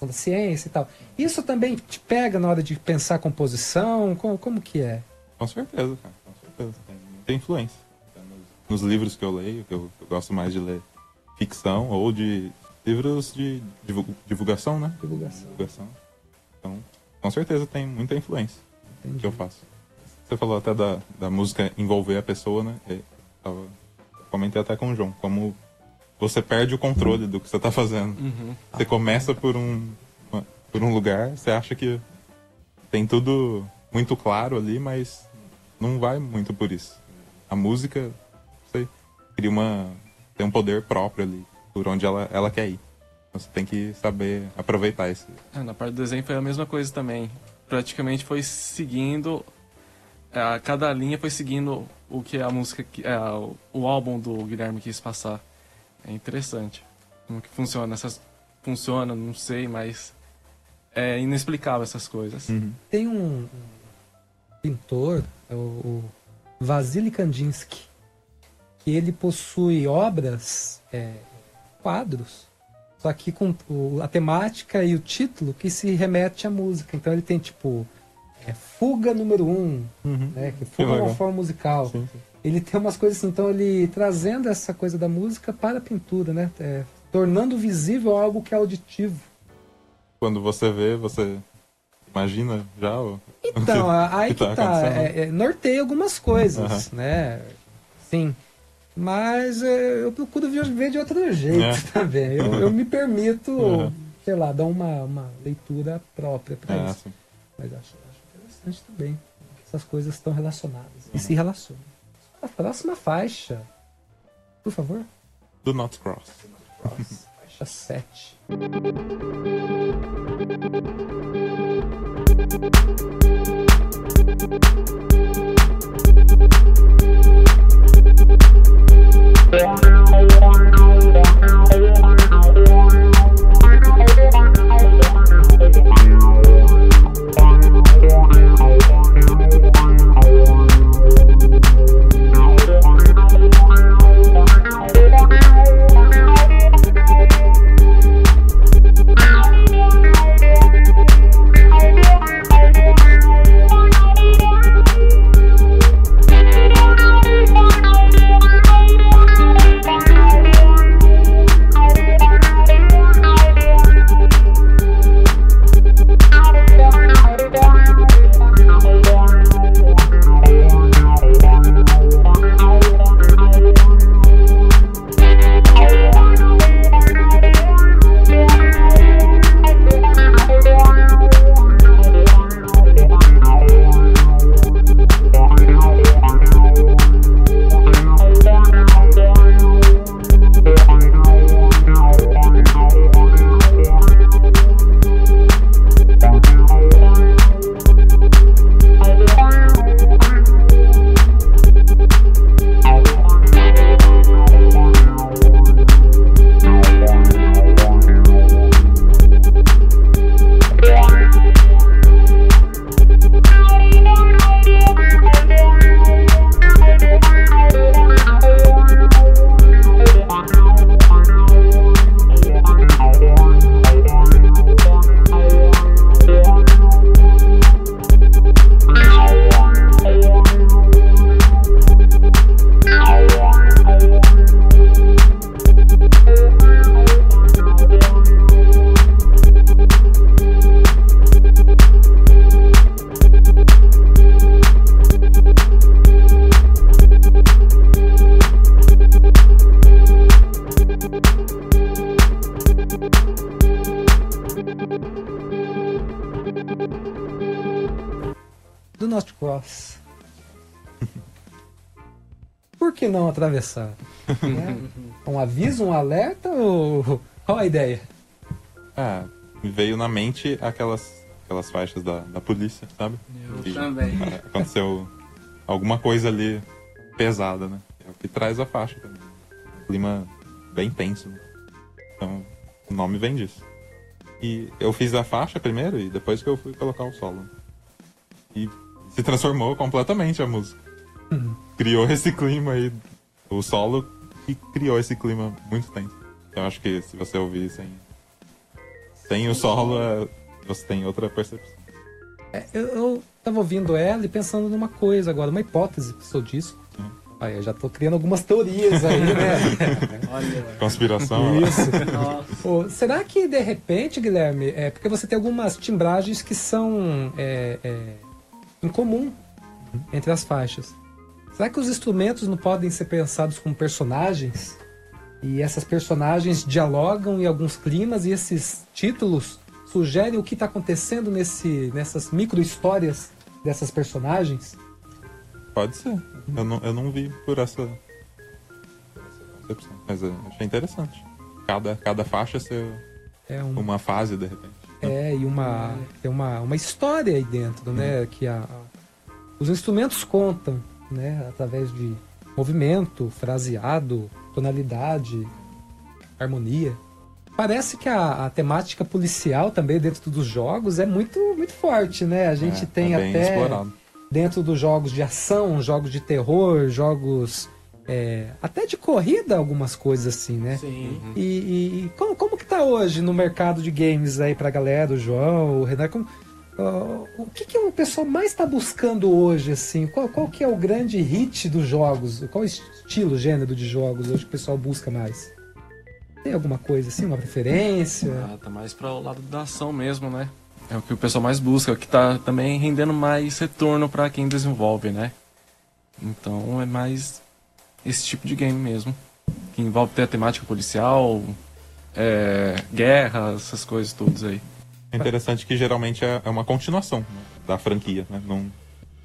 Da ciência e tal. Isso também te pega na hora de pensar composição? Como, como que é?
Com certeza, cara. Com certeza. Tem muita influência. Nos, nos livros que eu leio, que eu, eu, gosto mais de ler ficção ou de livros de divulgação, né?
Divulgação.
divulgação. Então, com certeza tem muita influência Entendi. que eu faço. Você falou até da, da música envolver a pessoa, né? Eu comentei até com o João, como você perde o controle do que você está fazendo. Uhum. Você começa por um, por um lugar, você acha que tem tudo muito claro ali, mas não vai muito por isso. A música, você cria uma. tem um poder próprio ali, por onde ela, ela quer ir. Você tem que saber aproveitar isso.
É, na parte do desenho foi a mesma coisa também. Praticamente foi seguindo. É, cada linha foi seguindo o que a música. É, o álbum do Guilherme quis passar. É interessante. Como que funciona? Essas funciona, não sei, mas é inexplicável essas coisas.
Uhum. Tem um, pintor, é o, o Vasily Kandinsky, que ele possui obras, é, quadros, só que com o, a temática e o título que se remete à música. Então ele tem tipo é, Fuga número 1, um, uhum. né, que fuga é uma forma musical. Sim, sim ele tem umas coisas assim, então ele trazendo essa coisa da música para a pintura, né? É, tornando visível algo que é auditivo.
Quando você vê, você imagina já? Ou...
Então, aí
que
que
tá
tá. É, é, norteia algumas coisas,
Aham.
né? Sim. Mas é, eu procuro ver de outro jeito
É.
também. Eu, eu me permito,
Aham.
sei lá, dar uma, uma leitura própria para
É,
isso.
assim.
Mas acho, acho interessante também. que Essas coisas estão relacionadas e se relacionam. A próxima faixa. Por favor.
Do Not Cross.
Faixa 7.
aquelas, aquelas faixas da, da polícia, sabe? Que,
também.
ah, Aconteceu alguma coisa ali pesada, né? É o que traz a faixa também. Um clima bem tenso. Né? Então, o nome vem disso. E eu fiz a faixa primeiro e depois que eu fui colocar o solo. E se transformou completamente a música. Criou esse clima aí. O solo que criou esse clima muito tenso. Eu acho que se você ouvir sem, sem o solo, você tem outra percepção.
É, eu, eu tava ouvindo ela e pensando numa coisa agora, uma hipótese seu disco.
Hum.
Aí eu já tô criando algumas teorias aí, né?
Olha,
Conspiração.
Isso. Pô, será que de repente, Guilherme, é porque você tem algumas timbragens que são é, é, em comum entre as faixas? Será que os instrumentos não podem ser pensados como personagens? E essas personagens dialogam em alguns climas e esses títulos sugerem o que está acontecendo nesse, nessas micro-histórias dessas personagens?
Pode ser. Eu não, eu não vi por essa, concepção. Mas eu achei interessante. Cada, cada faixa ser
É um,
uma fase, de repente.
É, e uma, tem uma, uma história aí dentro, né? Que a, a- os instrumentos contam, né? Através de movimento, fraseado, tonalidade, harmonia. Parece que a, a temática policial também dentro dos jogos é muito, muito forte, né? A gente
É,
tem
é
até
explorado.
dentro dos jogos de ação, jogos de terror, jogos é, até de corrida, algumas coisas assim, né?
Sim.
E, e- e como, como que tá hoje no mercado de games aí pra galera, o João, o Renan? Como- ó, o que, que o pessoal mais está buscando hoje, assim? Qual, qual que é o grande hit dos jogos? Qual estilo, gênero de jogos hoje que o pessoal busca mais? Tem alguma coisa assim, uma preferência?
Ah, tá mais para o lado da ação mesmo, né? é o que o pessoal mais busca, o que tá também rendendo mais retorno para quem desenvolve, né? Então é mais esse tipo de game mesmo. Que envolve ter a temática policial, é, guerra, essas coisas todas aí.
É interessante que geralmente é é uma continuação né, da franquia, né? Não,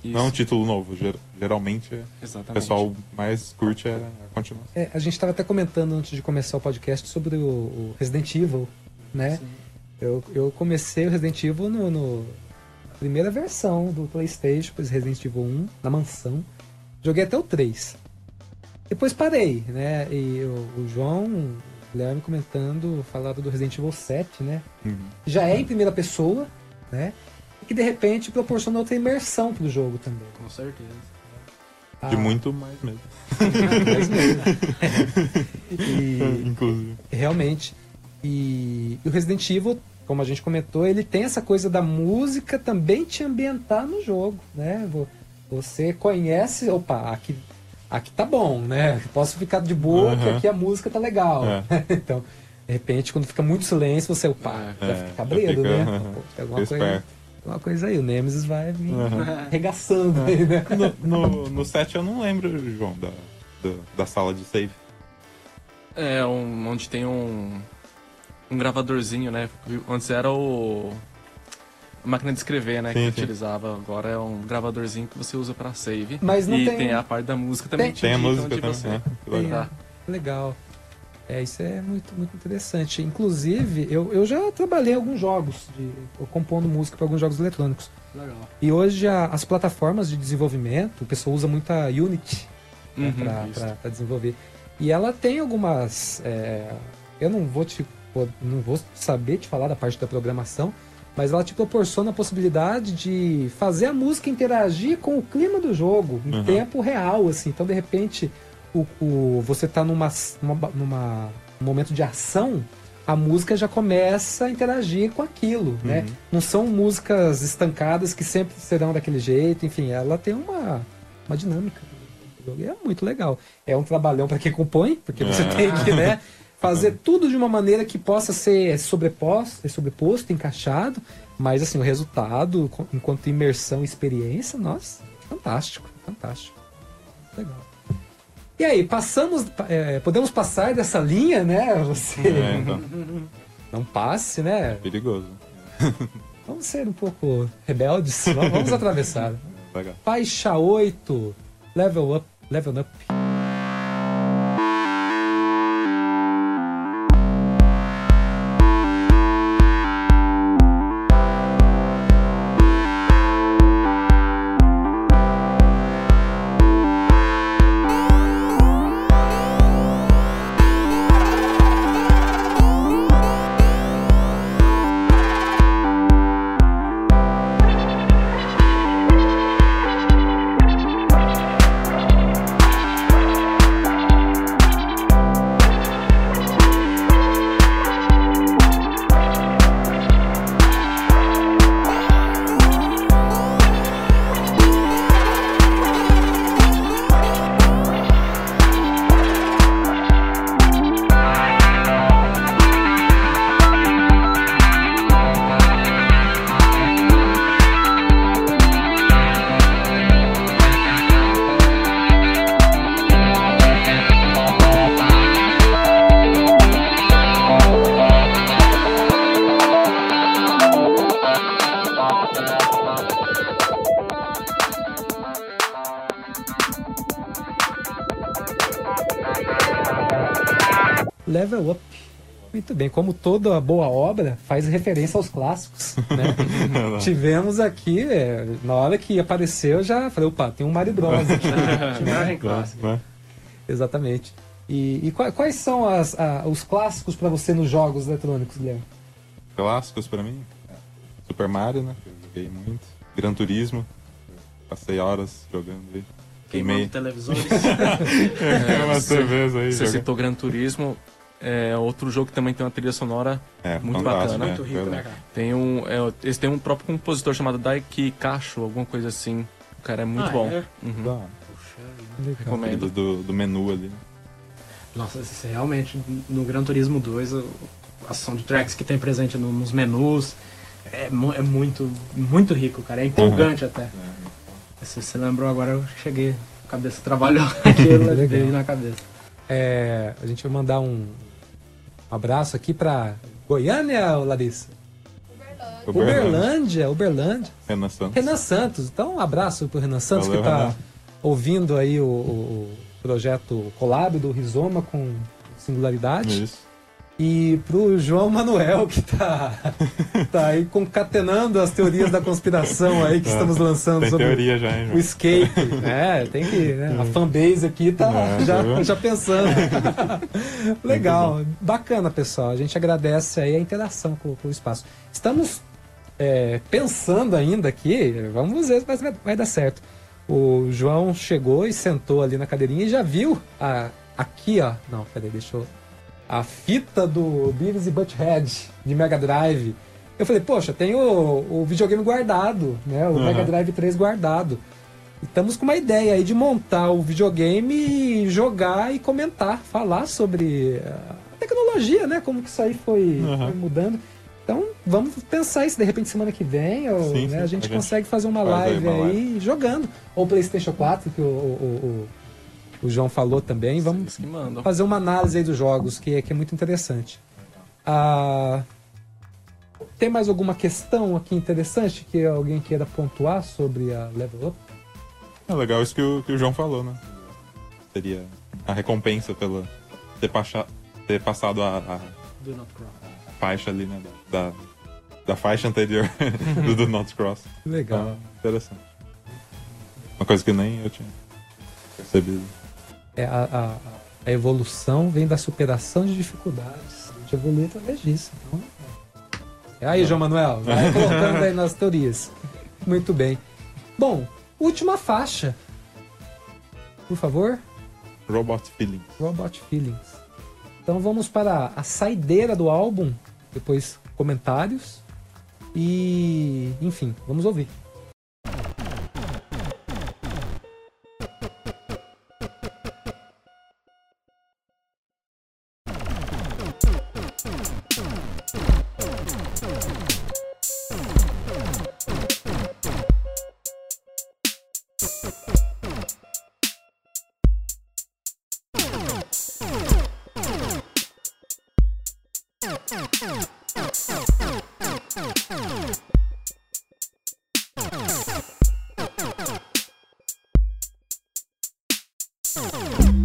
Isso.
não é um título novo. ger- Geralmente é- o
Exatamente.
pessoal mais curte é a continuação.
É, a gente estava até comentando antes de começar o podcast sobre o, o Resident Evil, né? Eu, eu comecei o Resident Evil no, no- na primeira versão do PlayStation, depois Resident Evil 1, na mansão. Joguei até o 3. Depois parei, né? E o, o João, o Guilherme comentando, falaram do Resident Evil 7, né?
Uhum.
Já é em primeira pessoa, né? E que de repente proporciona outra imersão pro jogo também.
Com certeza.
De
Ah,
muito mais mesmo.
mais mesmo. e,
Inclusive.
Realmente. E, e o Resident Evil, como a gente comentou, ele tem essa coisa da música também te ambientar no jogo, né? Vo- Você conhece, opa, aqui, aqui tá bom, né? Posso ficar de boa, que
Aham.
aqui a música tá legal.
É.
então, de repente, quando fica muito silêncio, você, opa,
É,
já
é,
fica
já
cabreiro,
fica,
né? Pô, tem alguma
fica
coisa, alguma coisa aí, o Nemesis vai vir
Aham.
arregaçando aí, né?
No, no, no set eu não lembro, João, da, da, da sala de save.
É, um- onde tem um, um gravadorzinho, né? Antes era o. A máquina de escrever, né?
Sim,
que
sim.
utilizava. Agora é um gravadorzinho que você usa pra save.
Mas não
e
tem-
tem... a parte da música também.
Tem-
te
Tem a música também,
você
né? Que
Tem,
legal.
tá.
Legal. É, isso é muito, muito interessante. Inclusive, eu, eu já trabalhei em alguns jogos, de, eu compondo música para alguns jogos eletrônicos.
Legal.
E hoje a- as plataformas de desenvolvimento, o pessoal usa muita Unity né,
Uhum,
pra pra desenvolver. E ela tem algumas. é, eu não vou te não vou saber te falar da parte da programação, mas ela te proporciona a possibilidade de fazer a música interagir com o clima do jogo em
Uhum.
tempo real, assim. Então, de repente, o, o- você tá numa, numa, numa- num momento de ação, a música já começa a interagir com aquilo, né?
Uhum.
Não são músicas estancadas que sempre serão daquele jeito, enfim, ela tem uma, uma dinâmica. É muito legal. É um trabalhão para quem compõe, porque você
É.
tem que, né, fazer tudo de uma maneira que possa ser sobreposto, é sobreposto, encaixado, mas assim, o resultado, enquanto imersão e experiência, nossa, fantástico, fantástico. Legal. E aí, passamos, é, podemos passar dessa linha, né? Você
É, então,
não passe, né?
perigoso.
Vamos ser um pouco rebeldes, vamos vamos atravessar.
Legal.
Faixa 8, level up, level up. Como toda boa obra, faz referência aos clássicos. Né? Tivemos aqui, é, na hora que apareceu, eu já falei, opa, tem um Mario Bros. aqui.
Imagem clássica.
Né?
Exatamente. E, e qua- quais são as- a- os clássicos para você nos jogos eletrônicos, Guilherme?
Clássicos pra mim. Super Mario, né? que Eu joguei muito. Gran Turismo. Passei horas jogando aí.
Queimando
Queimei.
televisores.
Queimei umas
você-
aí.
Você citou Gran Turismo. É outro jogo que também tem uma trilha sonora
É,
muito bacana.
né?
Muito rico, né, cara?
Tem um. É, eles têm um próprio compositor chamado Daiki Kacho, alguma coisa assim. O cara é muito
Ah,
bom.
é?
Uhum. Recomendo.
do, do menu ali.
Nossa, isso é realmente, no Gran Turismo 2, o- as soundtracks que tem presente no- nos menus, é, é muito, muito rico, cara. É empolgante até. Se você lembrou agora, eu cheguei, a cabeça trabalhou aquilo, veio na cabeça.
É, a gente vai mandar um abraço aqui pra Goiânia, Larissa? Uberlândia, Uberlândia.
Renan Santos.
Renan Santos. Então, um abraço pro Renan Santos
Valeu,
que tá
Renan.
ouvindo aí o, o- o projeto Collab do Rizoma com singularidade.
Isso.
E pro João Manuel, que tá, tá aí concatenando as teorias da conspiração aí que estamos lançando
É. Tem
sobre
teoria já, hein,
o
João?
escape. É, tem que. Né? A fanbase aqui tá
É,
já,
tá
já pensando. Legal, bacana, pessoal. A gente agradece aí a interação com, com o espaço. Estamos é, pensando ainda aqui, vamos ver se vai, vai dar certo. O João chegou e sentou ali na cadeirinha e já viu a, aqui, ó. Não, peraí, deixa eu. A fita do Beavis e Butthead de Mega Drive. Eu falei, poxa, tem o, o videogame guardado, né? O
Uhum.
Mega Drive 3 guardado. E estamos com uma ideia aí de montar o videogame e jogar e comentar, falar sobre a tecnologia, né? Como que isso aí foi,
Uhum.
foi mudando. Então, vamos pensar isso de repente semana que vem, ou,
Sim,
né,
sim,
a gente
a gente
consegue fazer uma
faz aí
live
uma
aí, jogando. Ou PlayStation 4, que o, o, o, o- João falou também. Vamos fazer uma análise aí dos jogos, que é, que é muito interessante. Ah, tem mais alguma questão aqui interessante que alguém queira pontuar sobre a Level Up?
É legal isso que o, que o João falou, né? Seria a recompensa pela ter, pacha- ter passado a, a faixa ali, né? Da, da faixa anterior do Do Not Cross.
Legal.
Então, interessante. Uma coisa que nem eu tinha percebido.
É, a, a- a evolução vem da superação de dificuldades. A gente evolui através disso. Então, é. Aí, João Manuel, vai colocando aí nas teorias. Muito bem. Bom, última faixa. Por favor,
Robot Feeling.
Robot Feelings. Então vamos para a saideira do álbum, depois comentários e, enfim, vamos ouvir. you.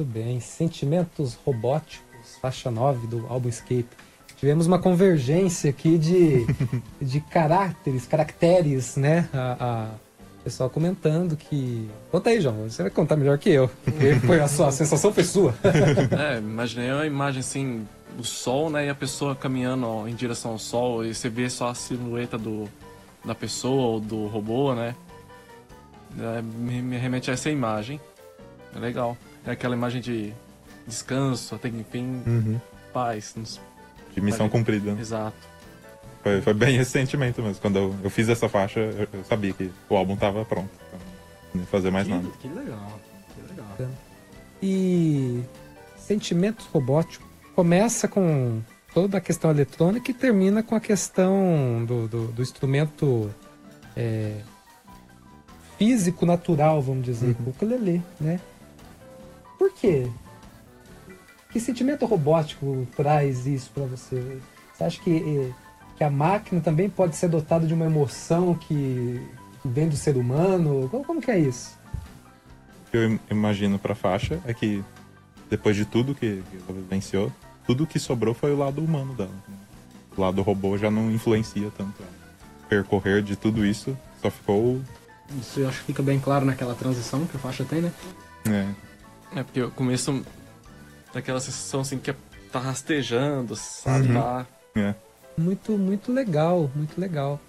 Muito bem. Sentimentos robóticos, faixa 9 do álbum Escape. Tivemos uma convergência aqui de, de caráteres, caracteres, né? A, a, o pessoal comentando que. Conta aí, João. Você vai contar melhor que eu. Porque foi a sua a sensação foi sua.
É, imaginei uma imagem assim, do sol, né? E a pessoa caminhando ó, em direção ao sol e você vê só a silhueta do, da pessoa ou do robô, né? É, me, me remete a essa imagem. É legal. É aquela imagem de descanso, até que enfim,
Uhum.
paz. nos-
De missão cumprida.
Exato.
Foi, foi bem esse sentimento mesmo. Quando eu, eu fiz essa faixa, eu, eu sabia que o álbum tava pronto. Então, não ia fazer mais nada.
Que, que legal. Que legal.
E Sentimentos Robóticos começa com toda a questão eletrônica e termina com a questão do, do, do instrumento é, físico natural, vamos dizer, o ukulele, né? Por quê? Que sentimento robótico traz isso para você? Você acha que, eh, que a máquina também pode ser dotada de uma emoção que vem do ser humano? Como, como que é isso?
O que eu im- imagino pra faixa é que depois de tudo que, que ela vivenciou, tudo que sobrou foi o lado humano dela. O lado robô já não influencia tanto ela. Percorrer de tudo isso só ficou.
Isso eu acho que fica bem claro naquela transição que a faixa tem, né?
É,
É porque o começo daquela sensação assim que tá rastejando, sabe?
Uhum.
Tá-
é.
Muito, muito legal, muito legal.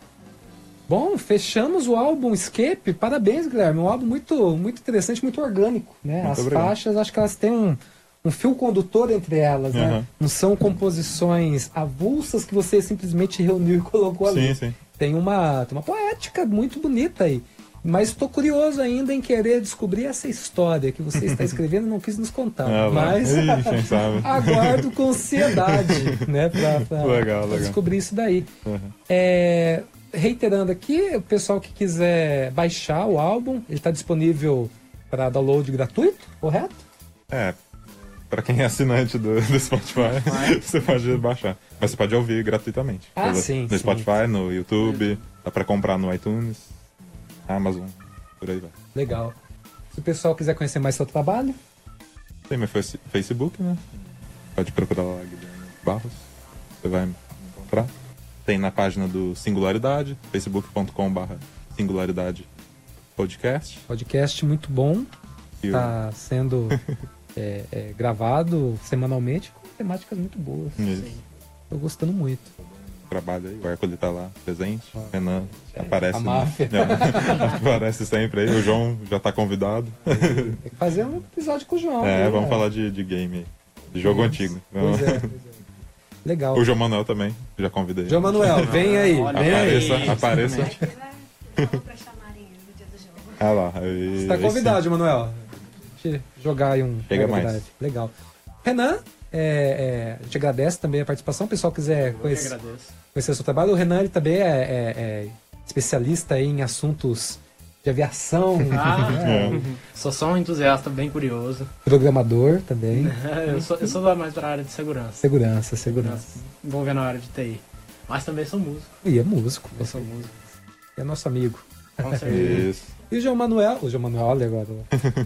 Bom, fechamos o álbum Escape. Parabéns, Guilherme. Um álbum muito, muito interessante, muito orgânico, né?
Muito
As
obrigado.
faixas, acho que elas têm um, um fio condutor entre elas, né?
Uhum.
Não são composições avulsas que você simplesmente reuniu e colocou ali.
Sim, sim.
Tem uma, tem uma poética muito bonita aí. Mas estou curioso ainda em querer descobrir essa história que você está escrevendo e não quis nos contar.
Ah,
mas
sabe?
aguardo com ansiedade, né?
Legal.
descobrir isso daí.
Uhum.
É, reiterando aqui, o pessoal que quiser baixar o álbum, ele está disponível para download gratuito, correto?
É, pra quem é assinante do, do Spotify, você pode baixar. Mas você pode ouvir gratuitamente.
Ah,
Pelo-
sim,
No
sim.
Spotify, no YouTube, dá pra comprar no iTunes, Amazon, por aí vai.
Legal. Se o pessoal quiser conhecer mais seu trabalho,
Tem meu face- Facebook, né? Pode procurar lá, Guilherme Barros. Você vai me encontrar. Tem na página do Singularidade, facebook.com.br Singularidade Podcast.
podcast muito bom, está sendo é, é, gravado semanalmente com temáticas muito boas. Estou gostando muito.
Trabalho aí, o Hércules tá lá presente, o Renan aparece.
a
né?
máfia.
É, aparece sempre aí, o João já tá convidado.
Tem que fazer um episódio com o João.
É,
né?
vamos falar de, de game aí, de jogo antigo.
Pois é, pois é. Legal.
O João Manuel também, já convidei.
João Manuel, vem aí,
Olha
vem aí.
Apareça, apareça.
Do jogo.
Ah lá, aí,
Você está
aí
convidado, João Manuel. Deixa eu jogar aí um.
Chega
Mega
mais.
Legal. Renan, é, é, a gente agradece também a participação. O pessoal quiser
Eu que
conhecer,
agradeço.
Conhecer o seu trabalho. O Renan ele também é, é- é especialista em assuntos de aviação,
Ah,
né?
Sou só um entusiasta bem curioso.
programador também.
eu, sou, eu sou mais pra área de segurança.
Segurança, segurança.
Envolvendo a área de TI. Mas também sou músico.
E é músico,
Eu sou músico.
é nosso amigo.
Com certeza.
Isso.
E o João Manuel, o João Manuel, olha agora,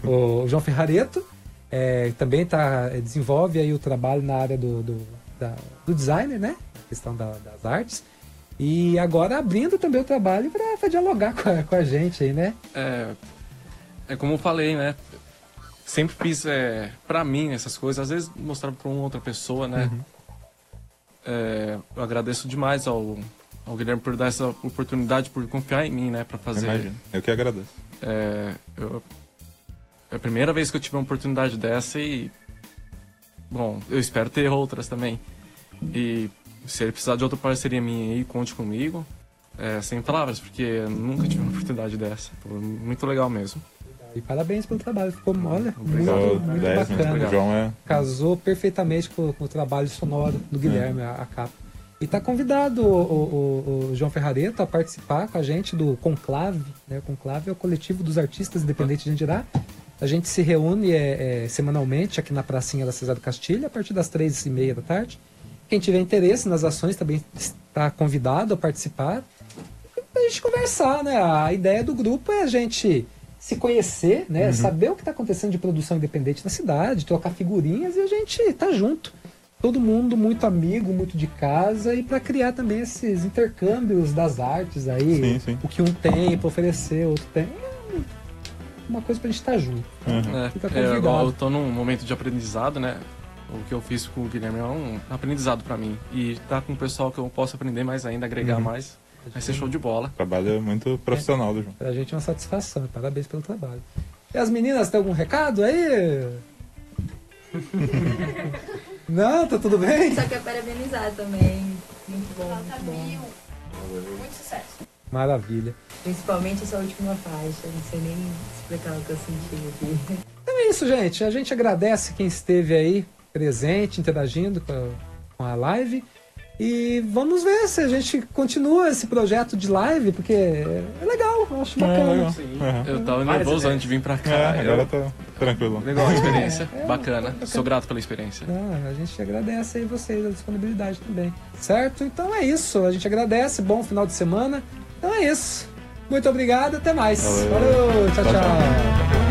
o, o João Ferrareto, é, também tá, é, desenvolve aí o trabalho na área do, do, da- do designer, né? A questão da- das artes. E agora abrindo também o trabalho para dialogar com a, com a gente aí, né?
É, é como eu falei, né? Sempre fiz é, pra mim essas coisas, às vezes mostrar pra uma outra pessoa, né? É, eu agradeço demais ao, ao Guilherme por dar essa oportunidade, por confiar em mim, né? Pra fazer.
Imagina. Eu que agradeço.
É, eu- é a primeira vez que eu tive uma oportunidade dessa e. Bom, eu espero ter outras também. E se ele precisar de outra parceria minha aí, conte comigo. É, sem palavras, porque eu nunca tive uma oportunidade dessa. Foi muito legal mesmo.
E parabéns pelo trabalho. Ficou, olha,
Obrigado.
muito, muito
10 mesmo.
bacana.
O João é.
Casou perfeitamente com, com o trabalho sonoro do Guilherme, a, a capa. E está convidado o, o- o- o João Ferrareto a participar com a gente do Conclave. Né? O Conclave é o coletivo dos artistas independentes de Andirá. A gente se reúne é, é, semanalmente aqui na pracinha da Cesar do Castilho, a partir das três e meia da tarde. Quem tiver interesse nas ações também está convidado a participar. A gente conversar, né? A ideia do grupo é a gente se conhecer,
Uhum.
né? Saber o que está acontecendo de produção independente na cidade, trocar figurinhas e a gente tá junto. Todo mundo muito amigo, muito de casa e para criar também esses intercâmbios das artes aí.
Sim, sim.
O que um tem para oferecer, outro tem. É Uma coisa pra gente estar junto.
Uhum.
É,
Fica
é,
convidado.
igual eu tô num momento de aprendizado, né? O que eu fiz com o Guilherme é um aprendizado pra mim. E tá com o pessoal que eu posso aprender mais ainda, agregar
Uhum.
mais. Vai ser show de bola.
Trabalho muito profissional do João.
Pra gente é uma satisfação. Parabéns pelo trabalho. E as meninas, tem algum recado aí? Não, tá tudo bem?
Só quer parabenizar também. Muito bom,
Nota mil. Muito sucesso.
Maravilha.
Principalmente essa última faixa. Não sei nem explicar o que eu senti aqui.
Então é isso, gente. A gente agradece quem esteve aí presente, interagindo com a, com a live. E vamos ver se a gente continua esse projeto de live, porque é legal, eu acho
É,
bacana.
legal. Uhum.
Eu tava nervoso antes de vir pra cá.
É,
Eu-
agora tá tranquilo.
Legal a experiência.
É,
bacana.
bacana.
Sou grato pela experiência.
Ah, a gente agradece aí vocês a disponibilidade também. Certo? Então é isso. A gente agradece. Bom final de semana. Então é isso. Muito obrigado. Até mais.
Valeu.
Falou. tchau.
Tchau, tchau.
tchau.